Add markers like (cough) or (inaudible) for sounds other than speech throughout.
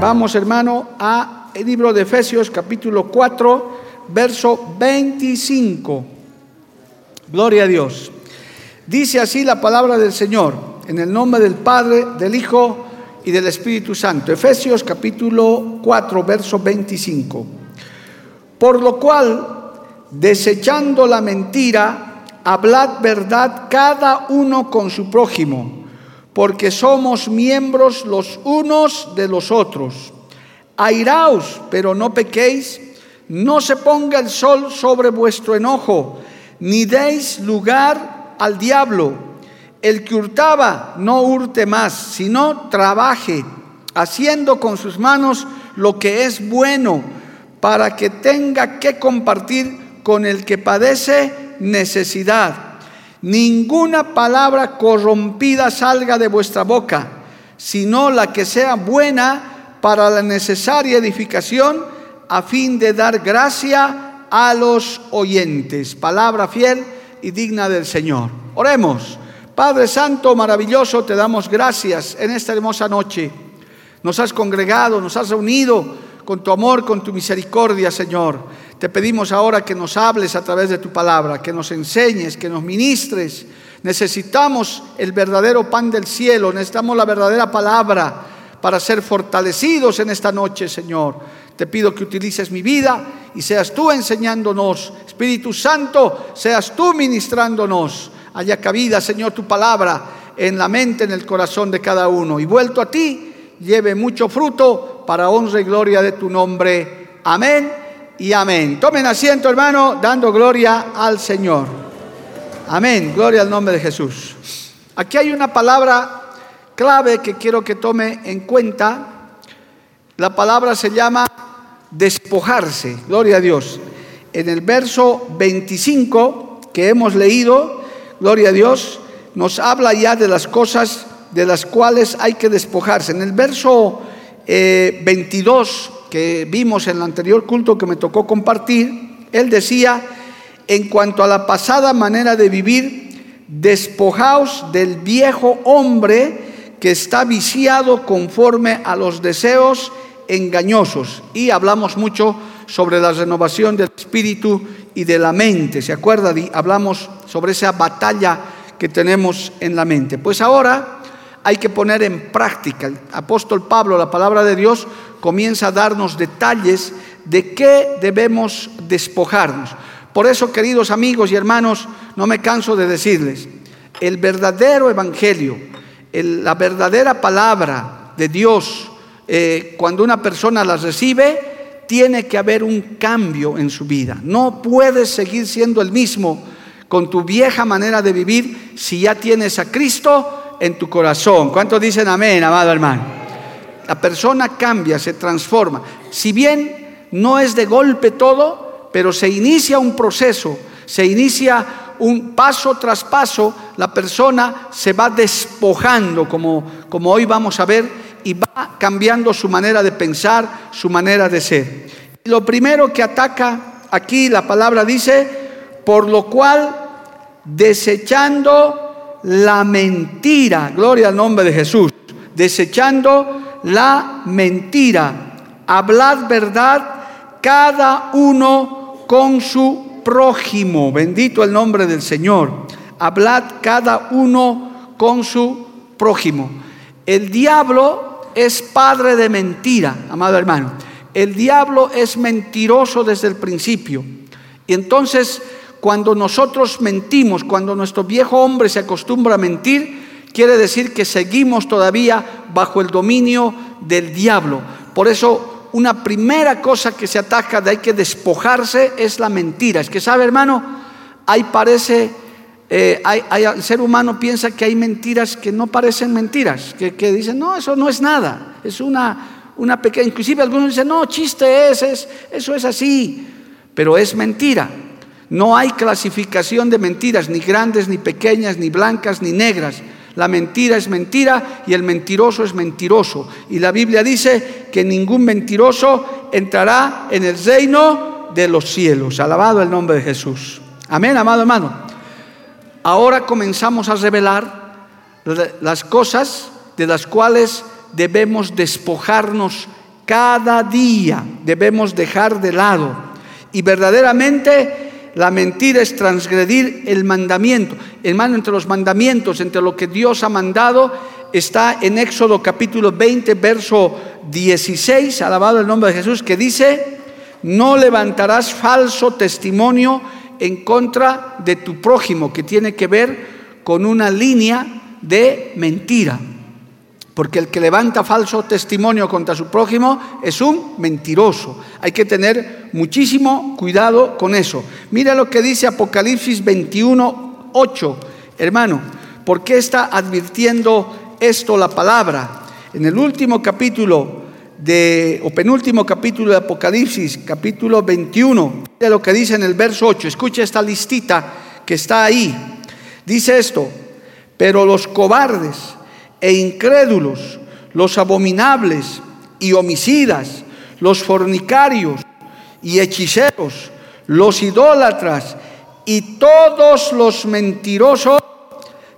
Vamos, hermano, a el libro de Efesios capítulo 4, verso 25. Gloria a Dios. Dice así la palabra del Señor, en el nombre del Padre, del Hijo y del Espíritu Santo. Efesios capítulo 4, verso 25. Por lo cual, desechando la mentira, hablad verdad cada uno con su prójimo porque somos miembros los unos de los otros. Airaos, pero no pequéis, no se ponga el sol sobre vuestro enojo, ni deis lugar al diablo. El que hurtaba, no hurte más, sino trabaje, haciendo con sus manos lo que es bueno, para que tenga que compartir con el que padece necesidad ninguna palabra corrompida salga de vuestra boca, sino la que sea buena para la necesaria edificación, a fin de dar gracia a los oyentes. Palabra fiel y digna del Señor. Oremos. Padre Santo, maravilloso, te damos gracias en esta hermosa noche. Nos has congregado, nos has reunido con tu amor, con tu misericordia, Señor. Te pedimos ahora que nos hables a través de tu palabra, que nos enseñes, que nos ministres. Necesitamos el verdadero pan del cielo, necesitamos la verdadera palabra para ser fortalecidos en esta noche, Señor. Te pido que utilices mi vida y seas tú enseñándonos. Espíritu Santo, seas tú ministrándonos. Haya cabida, Señor, tu palabra en la mente, en el corazón de cada uno. Y vuelto a ti, lleve mucho fruto para honra y gloria de tu nombre. Amén y amén. Tomen asiento, hermano, dando gloria al Señor. Amén, gloria al nombre de Jesús. Aquí hay una palabra clave que quiero que tome en cuenta. La palabra se llama despojarse, gloria a Dios. En el verso 25 que hemos leído, gloria a Dios, nos habla ya de las cosas de las cuales hay que despojarse. En el verso 22 que vimos en el anterior culto que me tocó compartir, él decía, en cuanto a la pasada manera de vivir, despojaos del viejo hombre que está viciado conforme a los deseos engañosos. Y hablamos mucho sobre la renovación del espíritu y de la mente. ¿Se acuerda? Hablamos sobre esa batalla que tenemos en la mente. Pues ahora hay que poner en práctica. El apóstol Pablo, la palabra de Dios, comienza a darnos detalles de qué debemos despojarnos. Por eso, queridos amigos y hermanos, no me canso de decirles, el verdadero evangelio, la verdadera palabra de Dios, eh, cuando una persona la recibe, tiene que haber un cambio en su vida. No puedes seguir siendo el mismo con tu vieja manera de vivir si ya tienes a Cristo en tu corazón. ¿Cuántos dicen amén, amado hermano? La persona cambia, se transforma. Si bien no es de golpe todo, pero se inicia un proceso, se inicia un paso tras paso, la persona se va despojando, como, como hoy vamos a ver, y va cambiando su manera de pensar, su manera de ser. Lo primero que ataca aquí la palabra dice, por lo cual desechando la mentira, gloria al nombre de Jesús, desechando la mentira. Hablad verdad cada uno con su prójimo. Bendito el nombre del Señor. Hablad cada uno con su prójimo. El diablo es padre de mentira, amado hermano. El diablo es mentiroso desde el principio. Y entonces, cuando nosotros mentimos, cuando nuestro viejo hombre se acostumbra a mentir, quiere decir que seguimos todavía bajo el dominio del diablo. Por eso una primera cosa que se ataca de hay que despojarse es la mentira. Es que, ¿sabe, hermano? Ahí parece, eh, el ser humano piensa que hay mentiras que no parecen mentiras, que, dicen, no, eso no es nada, es una, una pequeña, inclusive algunos dicen, no, chiste es, es, eso es así, pero es mentira. No hay clasificación de mentiras, ni grandes, ni pequeñas, ni blancas, ni negras. La mentira es mentira y el mentiroso es mentiroso. Y la Biblia dice que ningún mentiroso entrará en el reino de los cielos. Alabado el nombre de Jesús. Amén, amado hermano. Ahora comenzamos a revelar las cosas de las cuales debemos despojarnos cada día, debemos dejar de lado. Y verdaderamente la mentira es transgredir el mandamiento. Hermano, entre los mandamientos, entre lo que Dios ha mandado, está en Éxodo capítulo 20, verso 16, alabado el nombre de Jesús, que dice, no levantarás falso testimonio en contra de tu prójimo, que tiene que ver con una línea de mentira porque el que levanta falso testimonio contra su prójimo es un mentiroso. Hay que tener muchísimo cuidado con eso. Mira lo que dice Apocalipsis 21, 8, hermano. ¿Por qué está advirtiendo esto la palabra? En el último capítulo de, o penúltimo capítulo de Apocalipsis, capítulo 21, mira lo que dice en el verso 8. Escucha esta listita que está ahí. Dice esto, pero los cobardes, e incrédulos, los abominables y homicidas, los fornicarios y hechiceros, los idólatras y todos los mentirosos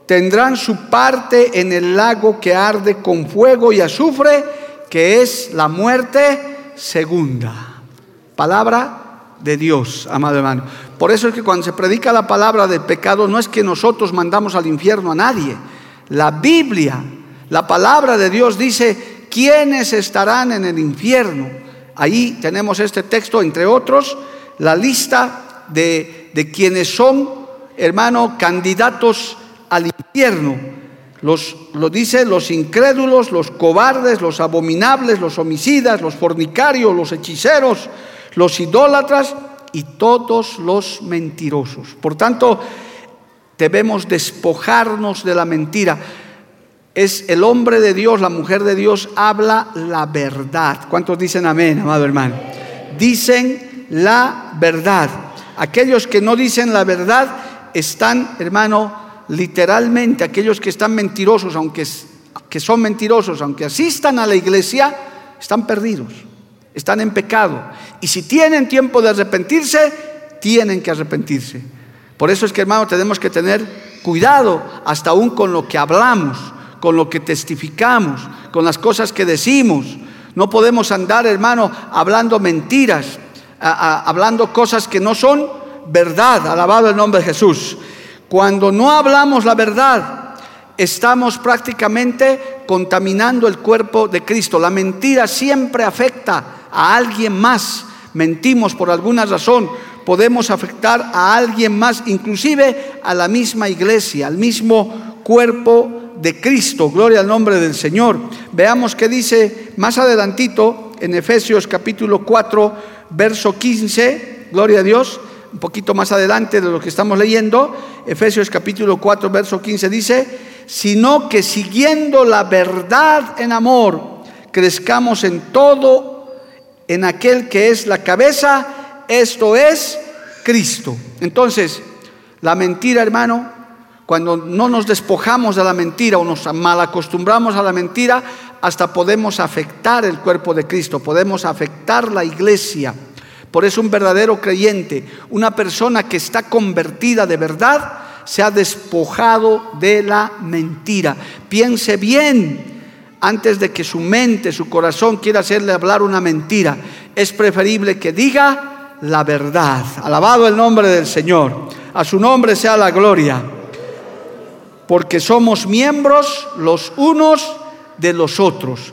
tendrán su parte en el lago que arde con fuego y azufre, que es la muerte segunda. Palabra de Dios, amado hermano. Por eso es que cuando se predica la palabra del pecado, no es que nosotros mandamos al infierno a nadie, la Biblia, la palabra de Dios dice, ¿quiénes estarán en el infierno? Ahí tenemos este texto, entre otros, la lista de, de quienes son, hermano, candidatos al infierno. Los, lo dice los incrédulos, los cobardes, los abominables, los homicidas, los fornicarios, los hechiceros, los idólatras y todos los mentirosos. Por tanto, debemos despojarnos de la mentira. Es el hombre de Dios, la mujer de Dios, habla la verdad. ¿Cuántos dicen amén, amado hermano? Dicen la verdad. Aquellos que no dicen la verdad están, hermano, literalmente, aquellos que están mentirosos, aunque que son mentirosos, aunque asistan a la iglesia, están perdidos, están en pecado. Y si tienen tiempo de arrepentirse, tienen que arrepentirse. Por eso es que, hermano, tenemos que tener cuidado hasta aún con lo que hablamos, con lo que testificamos, con las cosas que decimos. No podemos andar, hermano, hablando mentiras, hablando cosas que no son verdad. Alabado el nombre de Jesús. Cuando no hablamos la verdad, estamos prácticamente contaminando el cuerpo de Cristo. La mentira siempre afecta a alguien más. Mentimos por alguna razón, podemos afectar a alguien más, inclusive a la misma iglesia, al mismo cuerpo de Cristo. Gloria al nombre del Señor. Veamos qué dice más adelantito en Efesios capítulo 4, verso 15. Gloria a Dios. Un poquito más adelante de lo que estamos leyendo. Efesios capítulo 4, verso 15 dice, sino que siguiendo la verdad en amor, crezcamos en todo en aquel que es la cabeza esto es Cristo. Entonces, la mentira, hermano, cuando no nos despojamos de la mentira o nos malacostumbramos a la mentira, hasta podemos afectar el cuerpo de Cristo, podemos afectar la iglesia. Por eso un verdadero creyente, una persona que está convertida de verdad, se ha despojado de la mentira. Piense bien antes de que su mente, su corazón quiera hacerle hablar una mentira. Es preferible que diga la verdad. Alabado el nombre del Señor. A su nombre sea la gloria. Porque somos miembros los unos de los otros.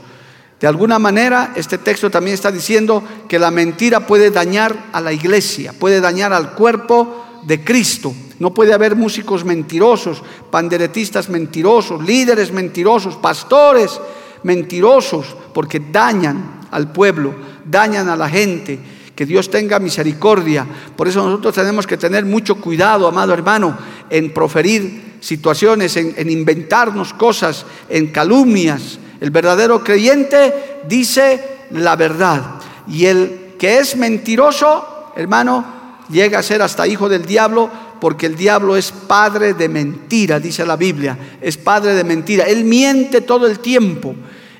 De alguna manera, este texto también está diciendo que la mentira puede dañar a la iglesia, puede dañar al cuerpo de Cristo. No puede haber músicos mentirosos, panderetistas mentirosos, líderes mentirosos, pastores mentirosos, porque dañan al pueblo dañan a la gente. Que Dios tenga misericordia. Por eso nosotros tenemos que tener mucho cuidado, amado hermano, en proferir situaciones, en, en inventarnos cosas, en calumnias. El verdadero creyente dice la verdad. Y el que es mentiroso, hermano, llega a ser hasta hijo del diablo porque el diablo es padre de mentira, dice la Biblia, es padre de mentira. Él miente todo el tiempo.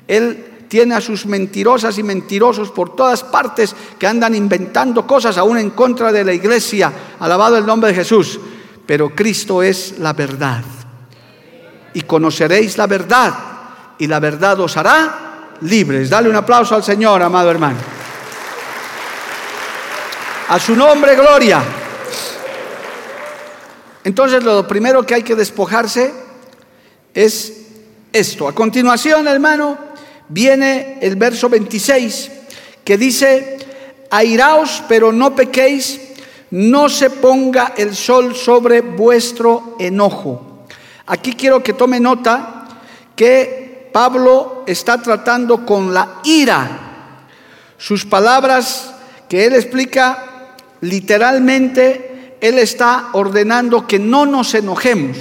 Él tiene a sus mentirosas y mentirosos por todas partes que andan inventando cosas aún en contra de la iglesia. Alabado el nombre de Jesús. Pero Cristo es la verdad. Y conoceréis la verdad y la verdad os hará libres. Dale un aplauso al Señor, amado hermano. A su nombre, gloria. Entonces lo primero que hay que despojarse es esto. A continuación, hermano, viene el verso 26 que dice, airaos pero no pequéis, no se ponga el sol sobre vuestro enojo. Aquí quiero que tome nota que Pablo está tratando con la ira. Sus palabras que él explica literalmente, él está ordenando que no nos enojemos.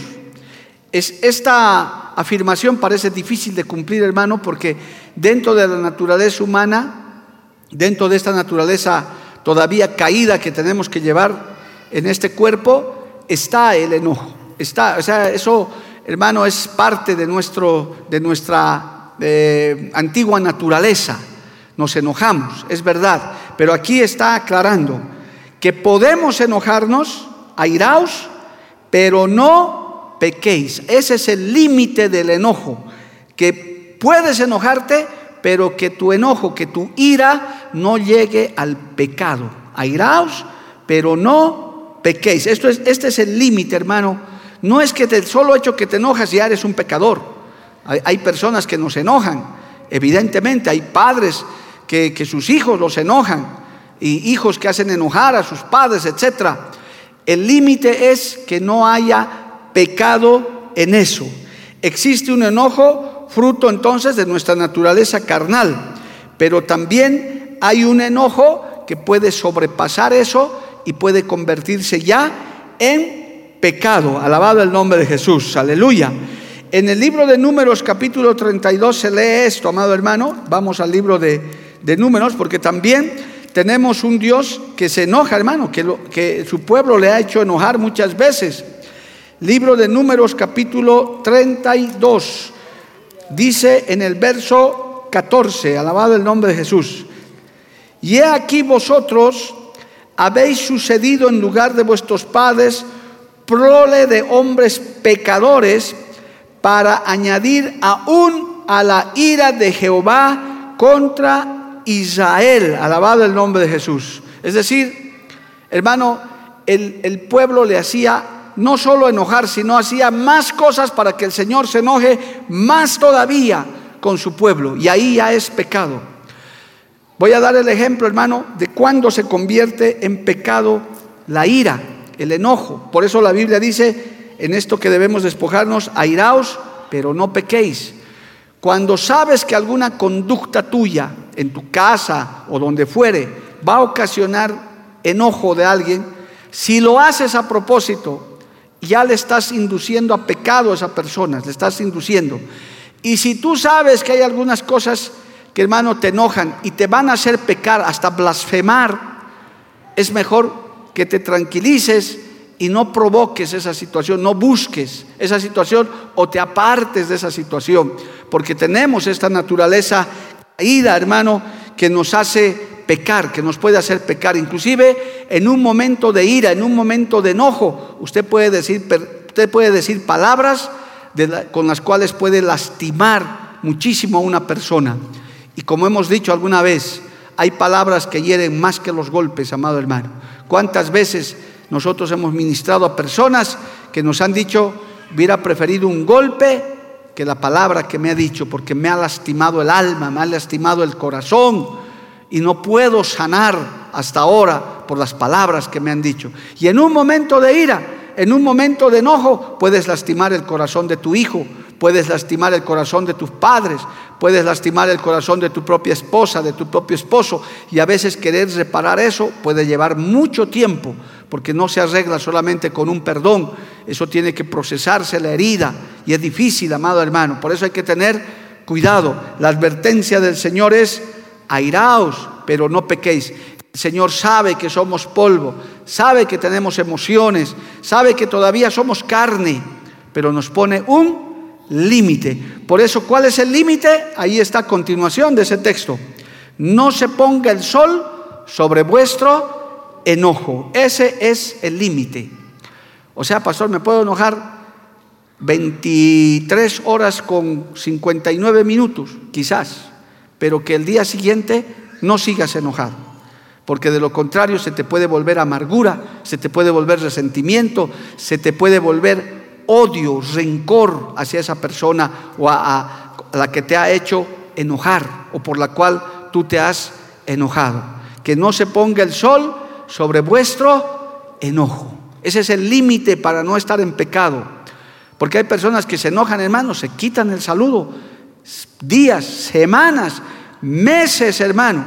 Es, esta afirmación parece difícil de cumplir, hermano, porque dentro de la naturaleza humana, dentro de esta naturaleza todavía caída que tenemos que llevar en este cuerpo, está el enojo. Está, o sea, eso, hermano, es parte de, nuestro, de nuestra eh, antigua naturaleza. Nos enojamos, es verdad, pero aquí está aclarando que podemos enojarnos, airaos, pero no pequéis. Ese es el límite del enojo, que puedes enojarte, pero que tu enojo, que tu ira no llegue al pecado. Airaos, pero no pequéis. Esto es, este es el límite, hermano. No es que el solo hecho que te enojas ya eres un pecador. Hay, personas que nos enojan, evidentemente, hay padres que, que sus hijos los enojan y hijos que hacen enojar a sus padres, etc. El límite es que no haya pecado en eso. Existe un enojo fruto entonces de nuestra naturaleza carnal, pero también hay un enojo que puede sobrepasar eso y puede convertirse ya en pecado. Alabado el nombre de Jesús, aleluya. En el libro de Números capítulo 32 se lee esto, amado hermano. Vamos al libro de, de Números porque también tenemos un Dios que se enoja, hermano, que, que su pueblo le ha hecho enojar muchas veces. Libro de Números capítulo 32. Dice en el verso 14, alabado el nombre de Jesús. Y he aquí vosotros habéis sucedido en lugar de vuestros padres prole de hombres pecadores para añadir aún a la ira de Jehová contra Israel, alabado el nombre de Jesús. Es decir, hermano, el, el, pueblo le hacía no solo enojar, sino hacía más cosas para que el Señor se enoje más todavía con su pueblo. Y ahí ya es pecado. Voy a dar el ejemplo, hermano, de cuando se convierte en pecado la ira, el enojo. Por eso la Biblia dice en esto que debemos despojarnos, airaos, pero no pequéis. Cuando sabes que alguna conducta tuya en tu casa o donde fuere va a ocasionar enojo de alguien, si lo haces a propósito, ya le estás induciendo a pecado a esa persona, le estás induciendo. Y si tú sabes que hay algunas cosas que hermano te enojan y te van a hacer pecar, hasta blasfemar, es mejor que te tranquilices y no provoques esa situación, no busques esa situación o te apartes de esa situación, porque tenemos esta naturaleza caída, hermano, que nos hace pecar, que nos puede hacer pecar. Inclusive en un momento de ira, en un momento de enojo, usted puede decir, usted puede decir palabras con las cuales puede lastimar muchísimo a una persona. Y como hemos dicho alguna vez, hay palabras que hieren más que los golpes, amado hermano. ¿Cuántas veces nosotros hemos ministrado a personas que nos han dicho, hubiera preferido un golpe que la palabra que me ha dicho, porque me ha lastimado el alma, me ha lastimado el corazón y no puedo sanar hasta ahora por las palabras que me han dicho. Y en un momento de ira, en un momento de enojo, puedes lastimar el corazón de tu hijo, puedes lastimar el corazón de tus padres, puedes lastimar el corazón de tu propia esposa, de tu propio esposo, y a veces querer reparar eso puede llevar mucho tiempo, porque no se arregla solamente con un perdón, eso tiene que procesarse la herida, y es difícil, amado hermano, por eso hay que tener cuidado. La advertencia del Señor es, airaos, pero no pequéis. El Señor sabe que somos polvo, sabe que tenemos emociones, sabe que todavía somos carne, pero nos pone un límite. Por eso, ¿cuál es el límite? Ahí está continuación de ese texto. No se ponga el sol sobre vuestro enojo. Ese es el límite. O sea, pastor, me puedo enojar 23 horas con 59 minutos, quizás, pero que el día siguiente no sigas enojado porque de lo contrario se te puede volver amargura, se te puede volver resentimiento, se te puede volver odio, rencor hacia esa persona o a, la que te ha hecho enojar o por la cual tú te has enojado. Que no se ponga el sol sobre vuestro enojo. Ese es el límite para no estar en pecado. Porque hay personas que se enojan, hermano, se quitan el saludo días, semanas, meses, hermano.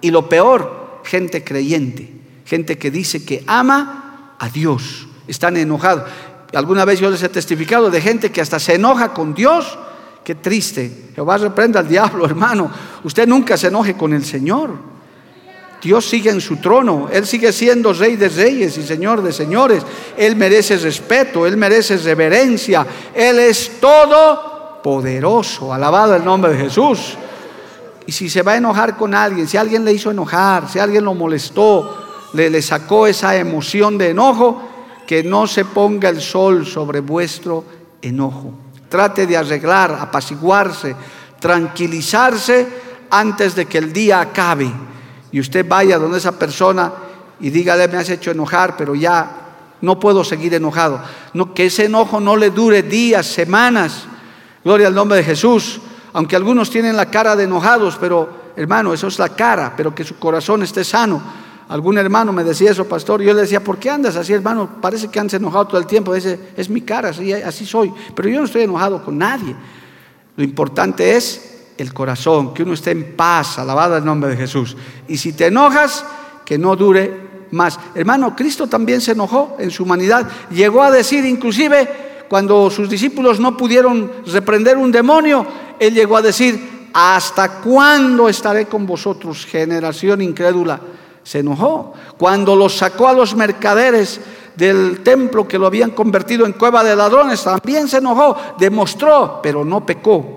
Y lo peor, gente creyente, gente que dice que ama a Dios, están enojados. Alguna vez yo les he testificado de gente que hasta se enoja con Dios. Qué triste. Jehová reprenda al diablo, (laughs) hermano. Usted nunca se enoje con el Señor. Dios sigue en su trono, Él sigue siendo rey de reyes y señor de señores. Él merece respeto, Él merece reverencia. Él es todo poderoso. Alabado el nombre de Jesús. Y si se va a enojar con alguien, si alguien le hizo enojar, si alguien lo molestó, le, le sacó esa emoción de enojo, que no se ponga el sol sobre vuestro enojo. Trate de arreglar, apaciguarse, tranquilizarse antes de que el día acabe. Y usted vaya donde esa persona y dígale, me has hecho enojar, pero ya no puedo seguir enojado. No, que ese enojo no le dure días, semanas. Gloria al nombre de Jesús aunque algunos tienen la cara de enojados, pero hermano, eso es la cara, pero que su corazón esté sano. Algún hermano me decía eso, pastor, yo le decía, ¿por qué andas así, hermano? Parece que andas enojado todo el tiempo. Dice, es mi cara, así, así soy. Pero yo no estoy enojado con nadie. Lo importante es el corazón, que uno esté en paz, alabado el nombre de Jesús. Y si te enojas, que no dure más. Hermano, Cristo también se enojó en su humanidad. Llegó a decir inclusive, cuando sus discípulos no pudieron reprender un demonio, él llegó a decir, ¿hasta cuándo estaré con vosotros, generación incrédula? Se enojó. Cuando los sacó a los mercaderes del templo que lo habían convertido en cueva de ladrones, también se enojó, demostró, pero no pecó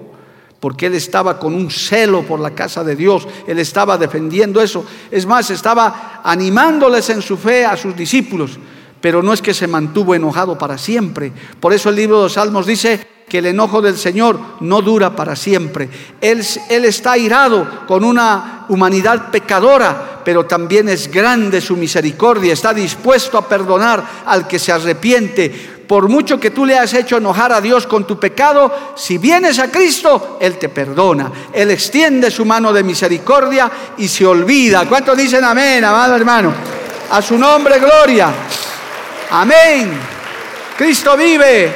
porque él estaba con un celo por la casa de Dios, él estaba defendiendo eso, es más, estaba animándoles en su fe a sus discípulos pero no es que se mantuvo enojado para siempre. Por eso el libro de los Salmos dice que el enojo del Señor no dura para siempre. Él, está irado con una humanidad pecadora, pero también es grande su misericordia, está dispuesto a perdonar al que se arrepiente. Por mucho que tú le has hecho enojar a Dios con tu pecado, si vienes a Cristo, Él te perdona. Él extiende su mano de misericordia y se olvida. ¿Cuántos dicen amén, amado hermano? A su nombre, gloria. Amén. Cristo vive.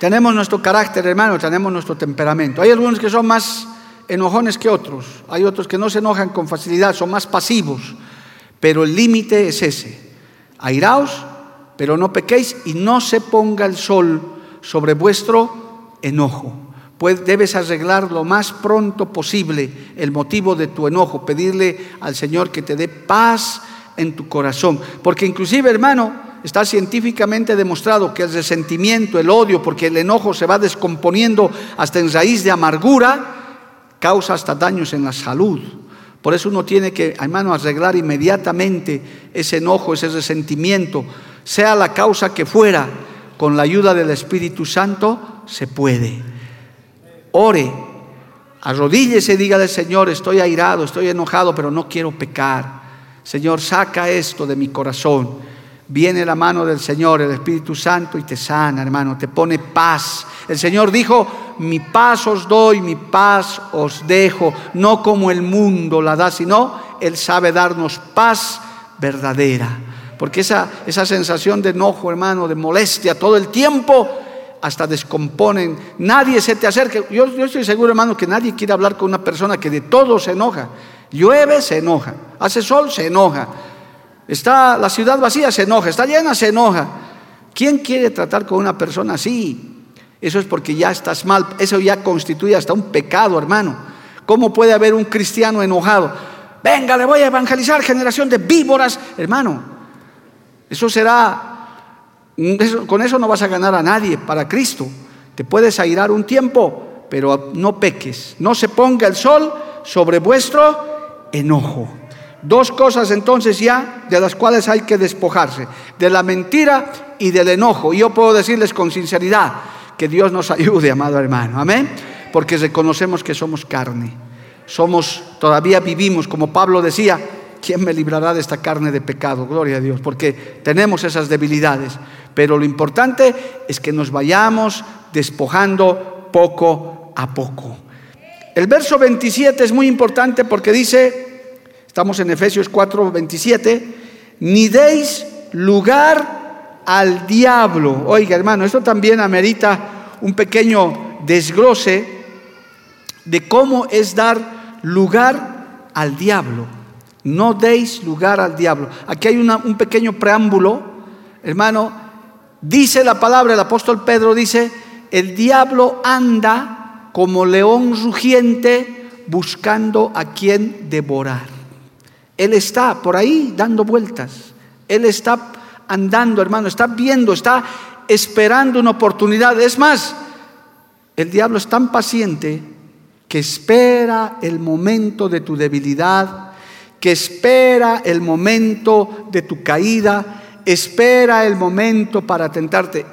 Tenemos nuestro carácter, hermano, tenemos nuestro temperamento. Hay algunos que son más enojones que otros. Hay otros que no se enojan con facilidad, son más pasivos. Pero el límite es ese. Airaos, pero no pequéis y no se ponga el sol sobre vuestro enojo. Pues debes arreglar lo más pronto posible el motivo de tu enojo, pedirle al Señor que te dé paz en tu corazón. Porque inclusive, hermano, está científicamente demostrado que el resentimiento, el odio, porque el enojo se va descomponiendo hasta en raíz de amargura, causa hasta daños en la salud. Por eso uno tiene que, hermano, arreglar inmediatamente ese enojo, ese resentimiento, sea la causa que fuera, con la ayuda del Espíritu Santo se puede. Ore, arrodíllese y dígale, Señor, estoy airado, estoy enojado, pero no quiero pecar. Señor, saca esto de mi corazón. Viene la mano del Señor, el Espíritu Santo, y te sana, hermano, te pone paz. El Señor dijo, mi paz os doy, mi paz os dejo, no como el mundo la da, sino Él sabe darnos paz verdadera. Porque esa, esa sensación de enojo, hermano, de molestia todo el tiempo, hasta descomponen. Nadie se te acerque. Yo, yo estoy seguro, hermano, que nadie quiere hablar con una persona que de todo se enoja. Llueve, se enoja. Hace sol, se enoja. Está la ciudad vacía, se enoja. Está llena, se enoja. ¿Quién quiere tratar con una persona así? Eso es porque ya estás mal. Eso ya constituye hasta un pecado, hermano. ¿Cómo puede haber un cristiano enojado? Venga, le voy a evangelizar, generación de víboras. Hermano, eso será con eso no vas a ganar a nadie para Cristo. Te puedes airar un tiempo, pero no peques. No se ponga el sol sobre vuestro enojo. Dos cosas entonces ya de las cuales hay que despojarse, de la mentira y del enojo. Y yo puedo decirles con sinceridad que Dios nos (laughs) ayude, amado hermano. Amén. Porque reconocemos que somos carne. Somos, todavía vivimos, como Pablo decía, ¿quién me librará de esta carne de pecado? Gloria a Dios, porque tenemos esas debilidades. Pero lo importante es que nos vayamos despojando poco a poco. El verso 27 es muy importante porque dice, estamos en Efesios 4, 27, ni deis lugar al diablo. Oiga, hermano, esto también amerita un pequeño desglose de cómo es dar lugar al diablo. No deis lugar al diablo. Aquí hay un pequeño preámbulo, hermano, Dice la palabra, el apóstol Pedro dice, el diablo anda como león rugiente buscando a quien devorar. Él está por ahí dando vueltas. Él está andando, hermano, está viendo, está esperando una oportunidad. Es más, el diablo es tan paciente que espera el momento de tu debilidad, que espera el momento de tu caída, espera el momento para tentarte.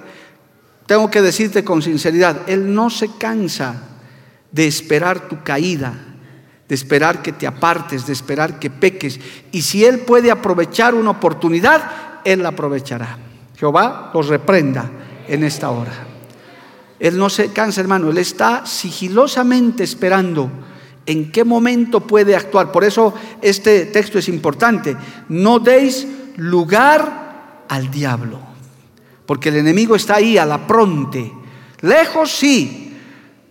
Tengo que decirte con sinceridad, Él no se cansa de esperar tu caída, de esperar que te apartes, de esperar que peques. Y si Él puede aprovechar una oportunidad, Él la aprovechará. Jehová los reprenda en esta hora. Él no se cansa, hermano, Él está sigilosamente esperando en qué momento puede actuar. Por eso este texto es importante. No deis lugar al diablo. Porque el enemigo está ahí a la pronte. Lejos sí.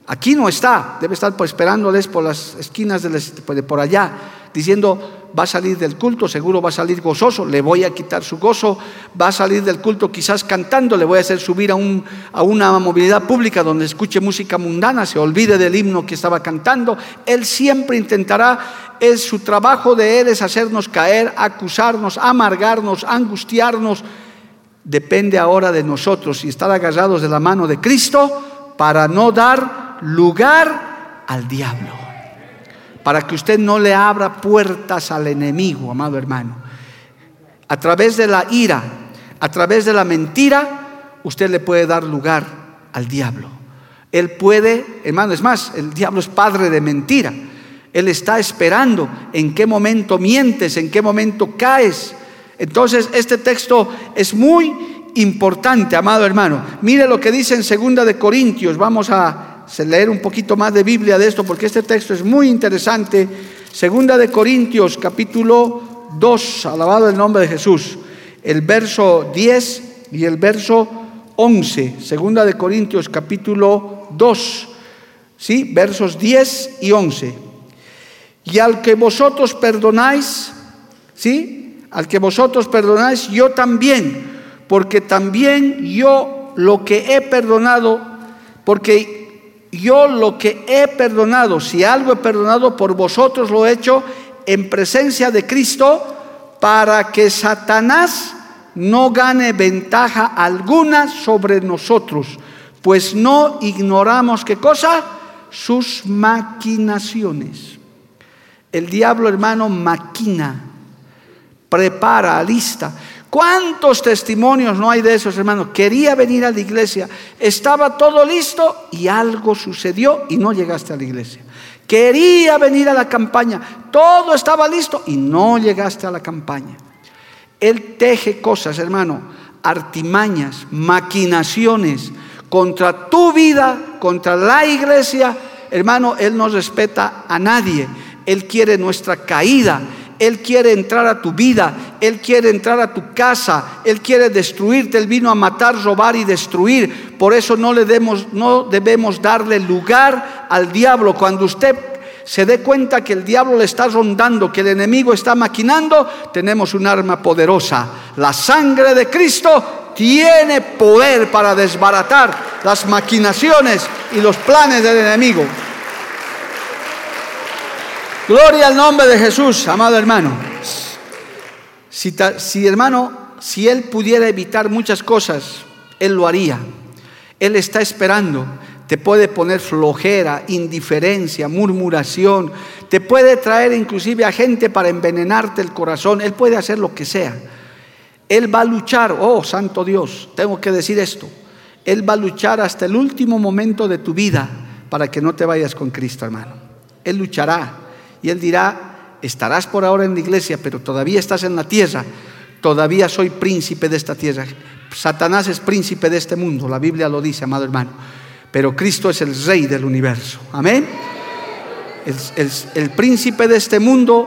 Aquí no está. Debe estar pues, esperándoles por las esquinas pues, de, por allá. Diciendo, va a salir del culto, seguro va a salir gozoso, le voy a quitar su gozo, va a salir del culto quizás cantando, le voy a hacer subir a, a una movilidad pública donde escuche música mundana, se olvide del himno que estaba cantando. Él siempre intentará es su trabajo de Él es hacernos caer, acusarnos, amargarnos, angustiarnos. Depende ahora de nosotros y estar agarrados de la mano de Cristo para no dar lugar al diablo. Para que usted no le abra puertas al enemigo, amado hermano. A través de la ira, a través de la mentira, usted le puede dar lugar al diablo. Él puede, hermano, es más, el diablo es padre de mentira. Él está esperando en qué momento mientes, en qué momento caes. Entonces, este texto es muy importante, amado hermano. Mire lo que dice en Segunda de Corintios. Vamos a leer un poquito más de Biblia de esto porque este texto es muy interesante. Segunda de Corintios, capítulo 2, alabado el nombre de Jesús. El verso 10 y el verso 11. Segunda de Corintios, capítulo 2. ¿Sí? Versos 10 y 11. Y al que vosotros perdonáis, ¿sí? Al que vosotros perdonáis, yo también, porque también yo lo que he perdonado, porque yo lo que he perdonado, si algo he perdonado por vosotros lo he hecho en presencia de Cristo, para que Satanás no gane ventaja alguna sobre nosotros, pues no ignoramos qué cosa, sus maquinaciones. El diablo, hermano, maquina, prepara, lista. ¿Cuántos testimonios no hay de esos, hermanos? Quería venir a la iglesia, estaba todo listo y algo sucedió y no llegaste a la iglesia. Quería venir a la campaña, todo estaba listo y no llegaste a la campaña. Él teje cosas, hermano, artimañas, maquinaciones contra tu vida, contra la iglesia. Hermano, Él no respeta a nadie. Él quiere nuestra caída. Él quiere entrar a tu vida. Él quiere entrar a tu casa, Él quiere destruirte, Él vino a matar, robar y destruir. Por eso no, le demos, no debemos darle lugar al diablo. Cuando usted se dé cuenta que el diablo le está rondando, que el enemigo está maquinando, tenemos un arma poderosa. La sangre de Cristo tiene poder para desbaratar las maquinaciones y los planes del enemigo. Gloria al nombre de Jesús, amado hermano. Si, hermano, si él pudiera evitar muchas cosas, él lo haría. Él está esperando. Te puede poner flojera, indiferencia, murmuración. Te puede traer inclusive a gente para envenenarte el corazón. Él puede hacer lo que sea. Él va a luchar. Oh, santo Dios, tengo que decir esto. Él va a luchar hasta el último momento de tu vida para que no te vayas con Cristo, hermano. Él luchará y él dirá, estarás por ahora en la iglesia, pero todavía estás en la tierra, todavía soy príncipe de esta tierra. Satanás es príncipe de este mundo, la Biblia lo dice, amado hermano, pero Cristo es el rey del universo. Amén. El, príncipe de este mundo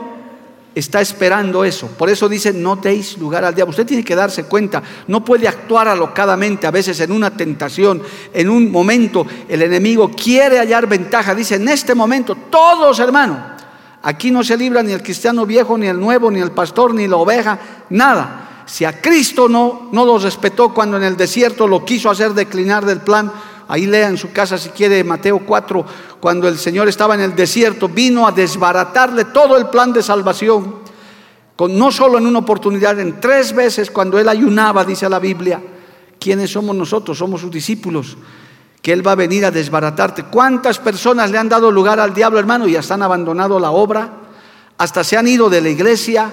está esperando eso. Por eso dice, no deis lugar al diablo. Usted tiene que darse cuenta, no puede actuar alocadamente a veces en una tentación, en un momento el enemigo quiere hallar ventaja. Dice, en este momento, todos hermanos, Aquí no se libra ni el cristiano viejo, ni el nuevo, ni el pastor, ni la oveja, nada. Si a Cristo no, no lo respetó cuando en el desierto lo quiso hacer declinar del plan, ahí lea en su casa si quiere Mateo 4, cuando el Señor estaba en el desierto, vino a desbaratarle todo el plan de salvación, con, no solo en una oportunidad, en tres veces cuando él ayunaba, dice la Biblia. ¿Quiénes somos nosotros? Somos sus discípulos que Él va a venir a desbaratarte. ¿Cuántas personas le han dado lugar al diablo, hermano, y hasta han abandonado la obra? Hasta se han ido de la iglesia,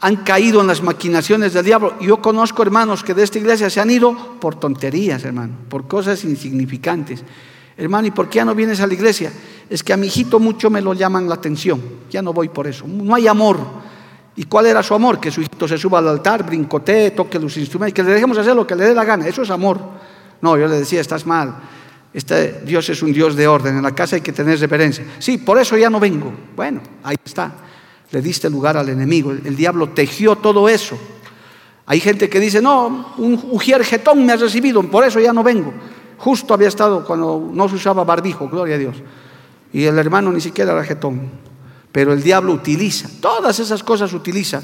han caído en las maquinaciones del diablo. Yo conozco hermanos que de esta iglesia se han ido por tonterías, hermano, por cosas insignificantes. Hermano, ¿y por qué ya no vienes a la iglesia? Es que a mi hijito mucho me lo llaman la atención. Ya no voy por eso. No hay amor. ¿Y cuál era su amor? Que su hijito se suba al altar, brincotee, toque los instrumentos, que le dejemos hacer lo que le dé la gana. Eso es amor. No, yo le decía, estás mal. Este Dios es un Dios de orden. En la casa hay que tener reverencia. Sí, por eso ya no vengo. Bueno, ahí está. Le diste lugar al enemigo. El, diablo tejió todo eso. Hay gente que dice, no, un ujier jetón me ha recibido, por eso ya no vengo. Justo había estado cuando no se usaba barbijo, gloria a Dios. Y el hermano ni siquiera era jetón. Pero el diablo utiliza, todas esas cosas utiliza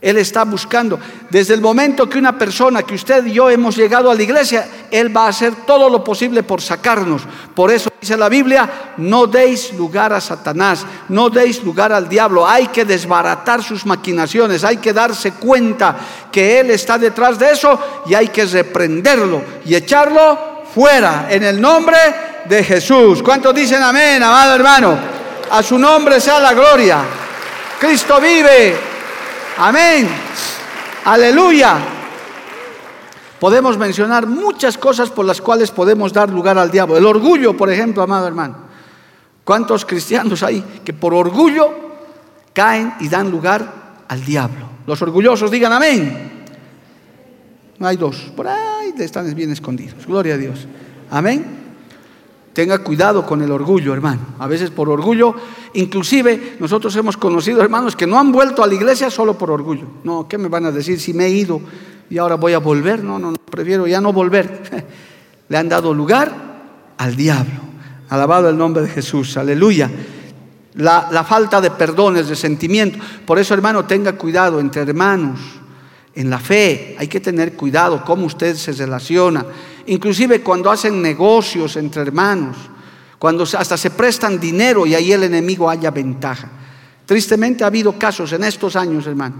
él está buscando. Desde el momento que una persona, que usted y yo hemos llegado a la iglesia, Él va a hacer todo lo posible por sacarnos. Por eso dice la Biblia, no deis lugar a Satanás, no deis lugar al diablo. Hay que desbaratar sus maquinaciones, hay que darse cuenta que Él está detrás de eso y hay que reprenderlo y echarlo fuera en el nombre de Jesús. ¿Cuántos dicen amén, amado hermano? A su nombre sea la gloria. Cristo vive. Amén. Aleluya. Podemos mencionar muchas cosas por las cuales podemos dar lugar al diablo. El orgullo, por ejemplo, amado hermano. ¿Cuántos cristianos hay que por orgullo caen y dan lugar al diablo? Los orgullosos digan amén. No hay dos. Por ahí están bien escondidos. Gloria a Dios. Amén. Tenga cuidado con el orgullo, hermano. A veces por orgullo, inclusive nosotros hemos conocido hermanos que no han vuelto a la iglesia solo por orgullo. No, ¿qué me van a decir si me he ido y ahora voy a volver? No, no, no prefiero ya no volver. (laughs) Le han dado lugar al diablo. Alabado el nombre de Jesús, aleluya. La, la falta de perdones, de sentimiento. Por eso, hermano, tenga cuidado entre hermanos. En la fe hay que tener cuidado cómo usted se relaciona inclusive cuando hacen negocios entre hermanos, cuando hasta se prestan dinero y ahí el enemigo haya ventaja. Tristemente ha habido casos en estos años, hermano.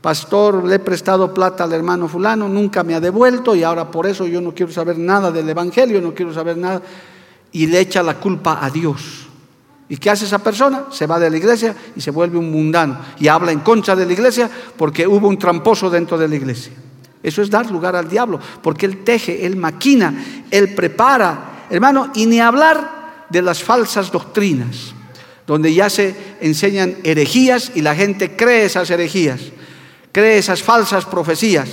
Pastor, le he prestado plata al hermano fulano, nunca me ha devuelto y ahora por eso yo no quiero saber nada del Evangelio, no quiero saber nada. Y le echa la culpa a Dios. ¿Y qué hace esa persona? Se va de la iglesia y se vuelve un mundano y habla en contra de la iglesia porque hubo un tramposo dentro de la iglesia. Eso es dar lugar al diablo, porque él teje, él maquina, él prepara, hermano, y ni hablar de las falsas doctrinas, donde ya se enseñan herejías y la gente cree esas herejías, cree esas falsas profecías.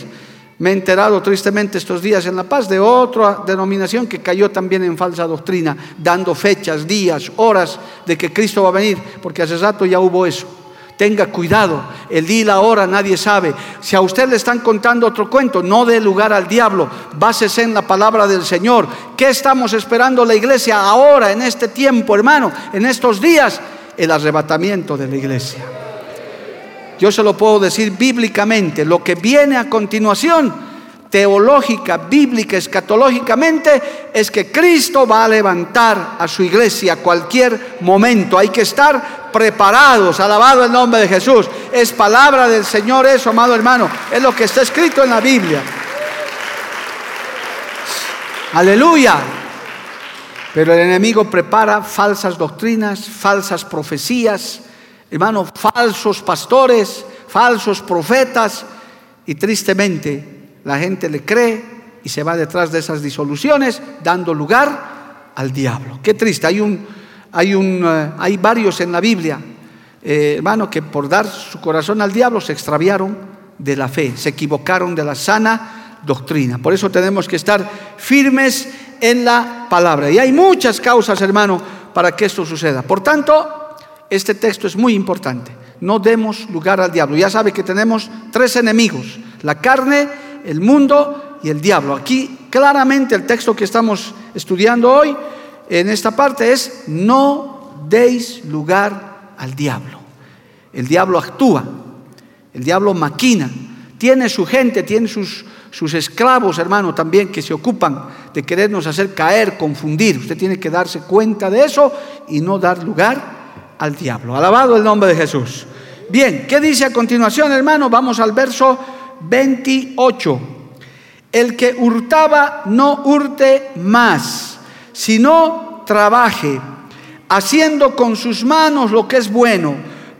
Me he enterado tristemente estos días en La Paz de otra denominación que cayó también en falsa doctrina, dando fechas, días, horas de que Cristo va a venir, porque hace rato ya hubo eso. Tenga cuidado, el día y la hora nadie sabe. Si a usted le están contando otro cuento, no dé lugar al diablo, básese en la palabra del Señor. ¿Qué estamos esperando la iglesia ahora, en este tiempo, hermano, en estos días? El arrebatamiento de la iglesia. Yo se lo puedo decir bíblicamente, lo que viene a continuación teológica, bíblica, escatológicamente, es que Cristo va a levantar a su iglesia a cualquier momento. Hay que estar preparados, alabado el nombre de Jesús. Es palabra del Señor eso, amado hermano. Es lo que está escrito en la Biblia. Aleluya. Pero el enemigo prepara falsas doctrinas, falsas profecías, hermano, falsos pastores, falsos profetas y tristemente la gente le cree y se va detrás de esas disoluciones, dando lugar al diablo. Qué triste, hay, un, hay, un, eh, hay varios en la Biblia, eh, hermano, que por dar su corazón al diablo se extraviaron de la fe, se equivocaron de la sana doctrina. Por eso tenemos que estar firmes en la palabra. Y hay muchas causas, hermano, para que esto suceda. Por tanto, este texto es muy importante. No demos lugar al diablo. Ya sabe que tenemos tres enemigos, la carne, el mundo y el diablo. Aquí claramente el texto que estamos estudiando hoy en esta parte es no deis lugar al diablo. El diablo actúa, el diablo maquina, tiene su gente, tiene sus, sus esclavos, hermano, también que se ocupan de querernos hacer caer, confundir. Usted tiene que darse cuenta de eso y no dar lugar al diablo. Alabado el nombre de Jesús. Bien, ¿qué dice a continuación, hermano? Vamos al verso 28. El que hurtaba no hurte más, sino trabaje, haciendo con sus manos lo que es bueno,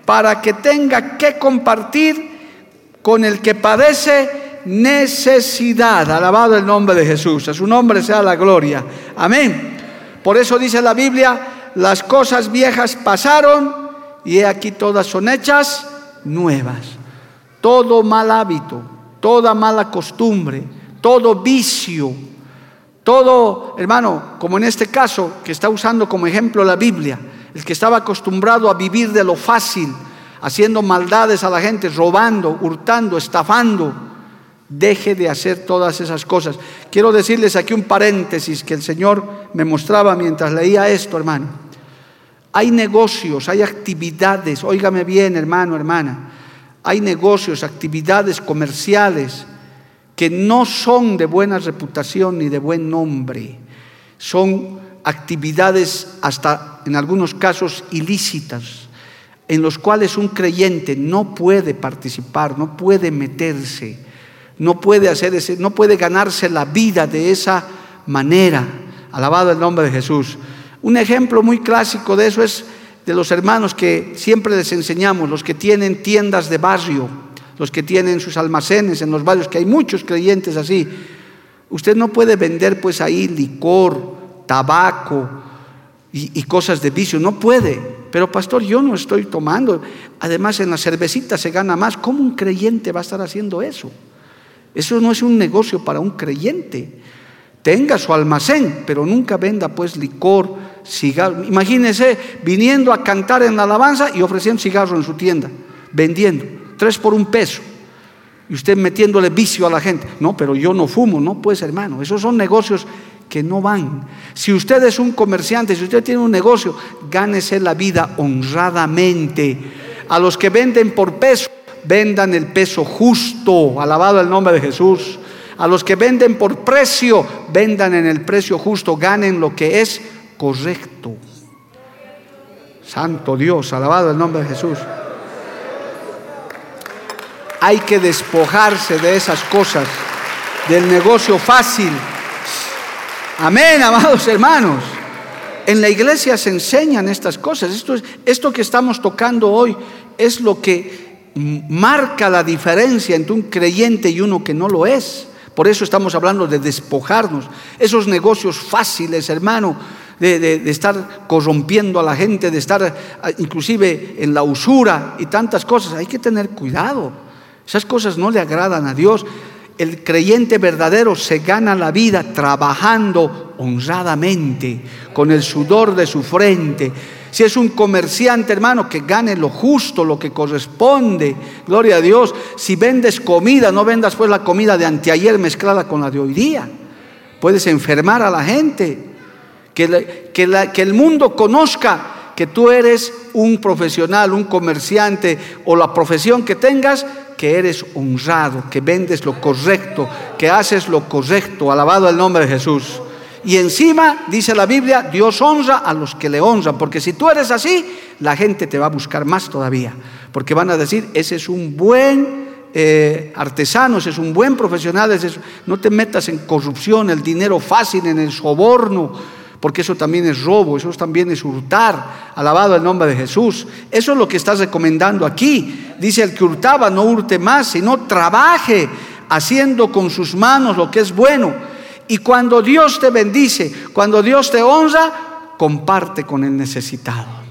para que tenga que compartir con el que padece necesidad. Alabado el nombre de Jesús, a su nombre sea la gloria. Amén. Por eso dice la Biblia, las cosas viejas pasaron y aquí todas son hechas nuevas todo mal hábito, toda mala costumbre, todo vicio, todo, hermano, como en este caso, que está usando como ejemplo la Biblia, el que estaba acostumbrado a vivir de lo fácil, haciendo maldades a la gente, robando, hurtando, estafando, deje de hacer todas esas cosas. Quiero decirles aquí un paréntesis que el Señor me mostraba mientras leía esto, hermano. Hay negocios, hay actividades, óigame bien, hermano, hermana hay negocios, actividades comerciales que no son de buena reputación ni de buen nombre. Son actividades hasta en algunos casos ilícitas, en los cuales un creyente no puede participar, no puede meterse, no puede hacer ese, no puede ganarse la vida de esa manera. Alabado el nombre de Jesús. Un ejemplo muy clásico de eso es de los hermanos que siempre les enseñamos, los que tienen tiendas de barrio, los que tienen sus almacenes en los barrios, que hay muchos creyentes así. Usted no puede vender pues ahí licor, tabaco y, cosas de vicio, no puede. Pero pastor, yo no estoy tomando. Además en la cervecita se gana más. ¿Cómo un creyente va a estar haciendo eso? Eso no es un negocio para un creyente. Tenga su almacén, pero nunca venda pues licor, cigarro. Imagínese viniendo a cantar en la alabanza y ofreciendo cigarro en su tienda, vendiendo, tres por un peso. Y usted metiéndole vicio a la gente. No, pero yo no fumo, no, pues hermano, esos son negocios que no van. Si usted es un comerciante, si usted tiene un negocio, gánese la vida honradamente. A los que venden por peso, vendan el peso justo, alabado el nombre de Jesús. A los que venden por precio, vendan en el precio justo, ganen lo que es correcto. Santo Dios, alabado el nombre de Jesús. Hay que despojarse de esas cosas, del negocio fácil. Amén, amados hermanos. En la iglesia se enseñan estas cosas. Esto, es, esto que estamos tocando hoy es lo que marca la diferencia entre un creyente y uno que no lo es. Por eso estamos hablando de despojarnos. Esos negocios fáciles, hermano, de, estar corrompiendo a la gente, de estar ah, inclusive en la usura y tantas cosas. Hay que tener cuidado. Esas cosas no le agradan a Dios. el creyente verdadero se gana la vida trabajando honradamente, con el sudor de su frente. Si es un comerciante, hermano, que gane lo justo, lo que corresponde. Gloria a Dios. Si vendes comida, no vendas pues la comida de anteayer mezclada con la de hoy día. Puedes enfermar a la gente. Que, el mundo conozca que tú eres un profesional, un comerciante o la profesión que tengas, que eres honrado, que vendes lo correcto, que haces lo correcto, alabado el nombre de Jesús. Y encima, dice la Biblia, Dios honra a los que le honran, porque si tú eres así, la gente te va a buscar más todavía, porque van a decir, ese es un buen eh, artesano, ese es un buen profesional, no te metas en corrupción, el dinero fácil, en el soborno, porque eso también es robo, eso también es hurtar. Alabado el nombre de Jesús. Eso es lo que estás recomendando aquí. Dice el que hurtaba, no hurte más, sino trabaje haciendo con sus manos lo que es bueno. Y cuando Dios te bendice, cuando Dios te honra, comparte con el necesitado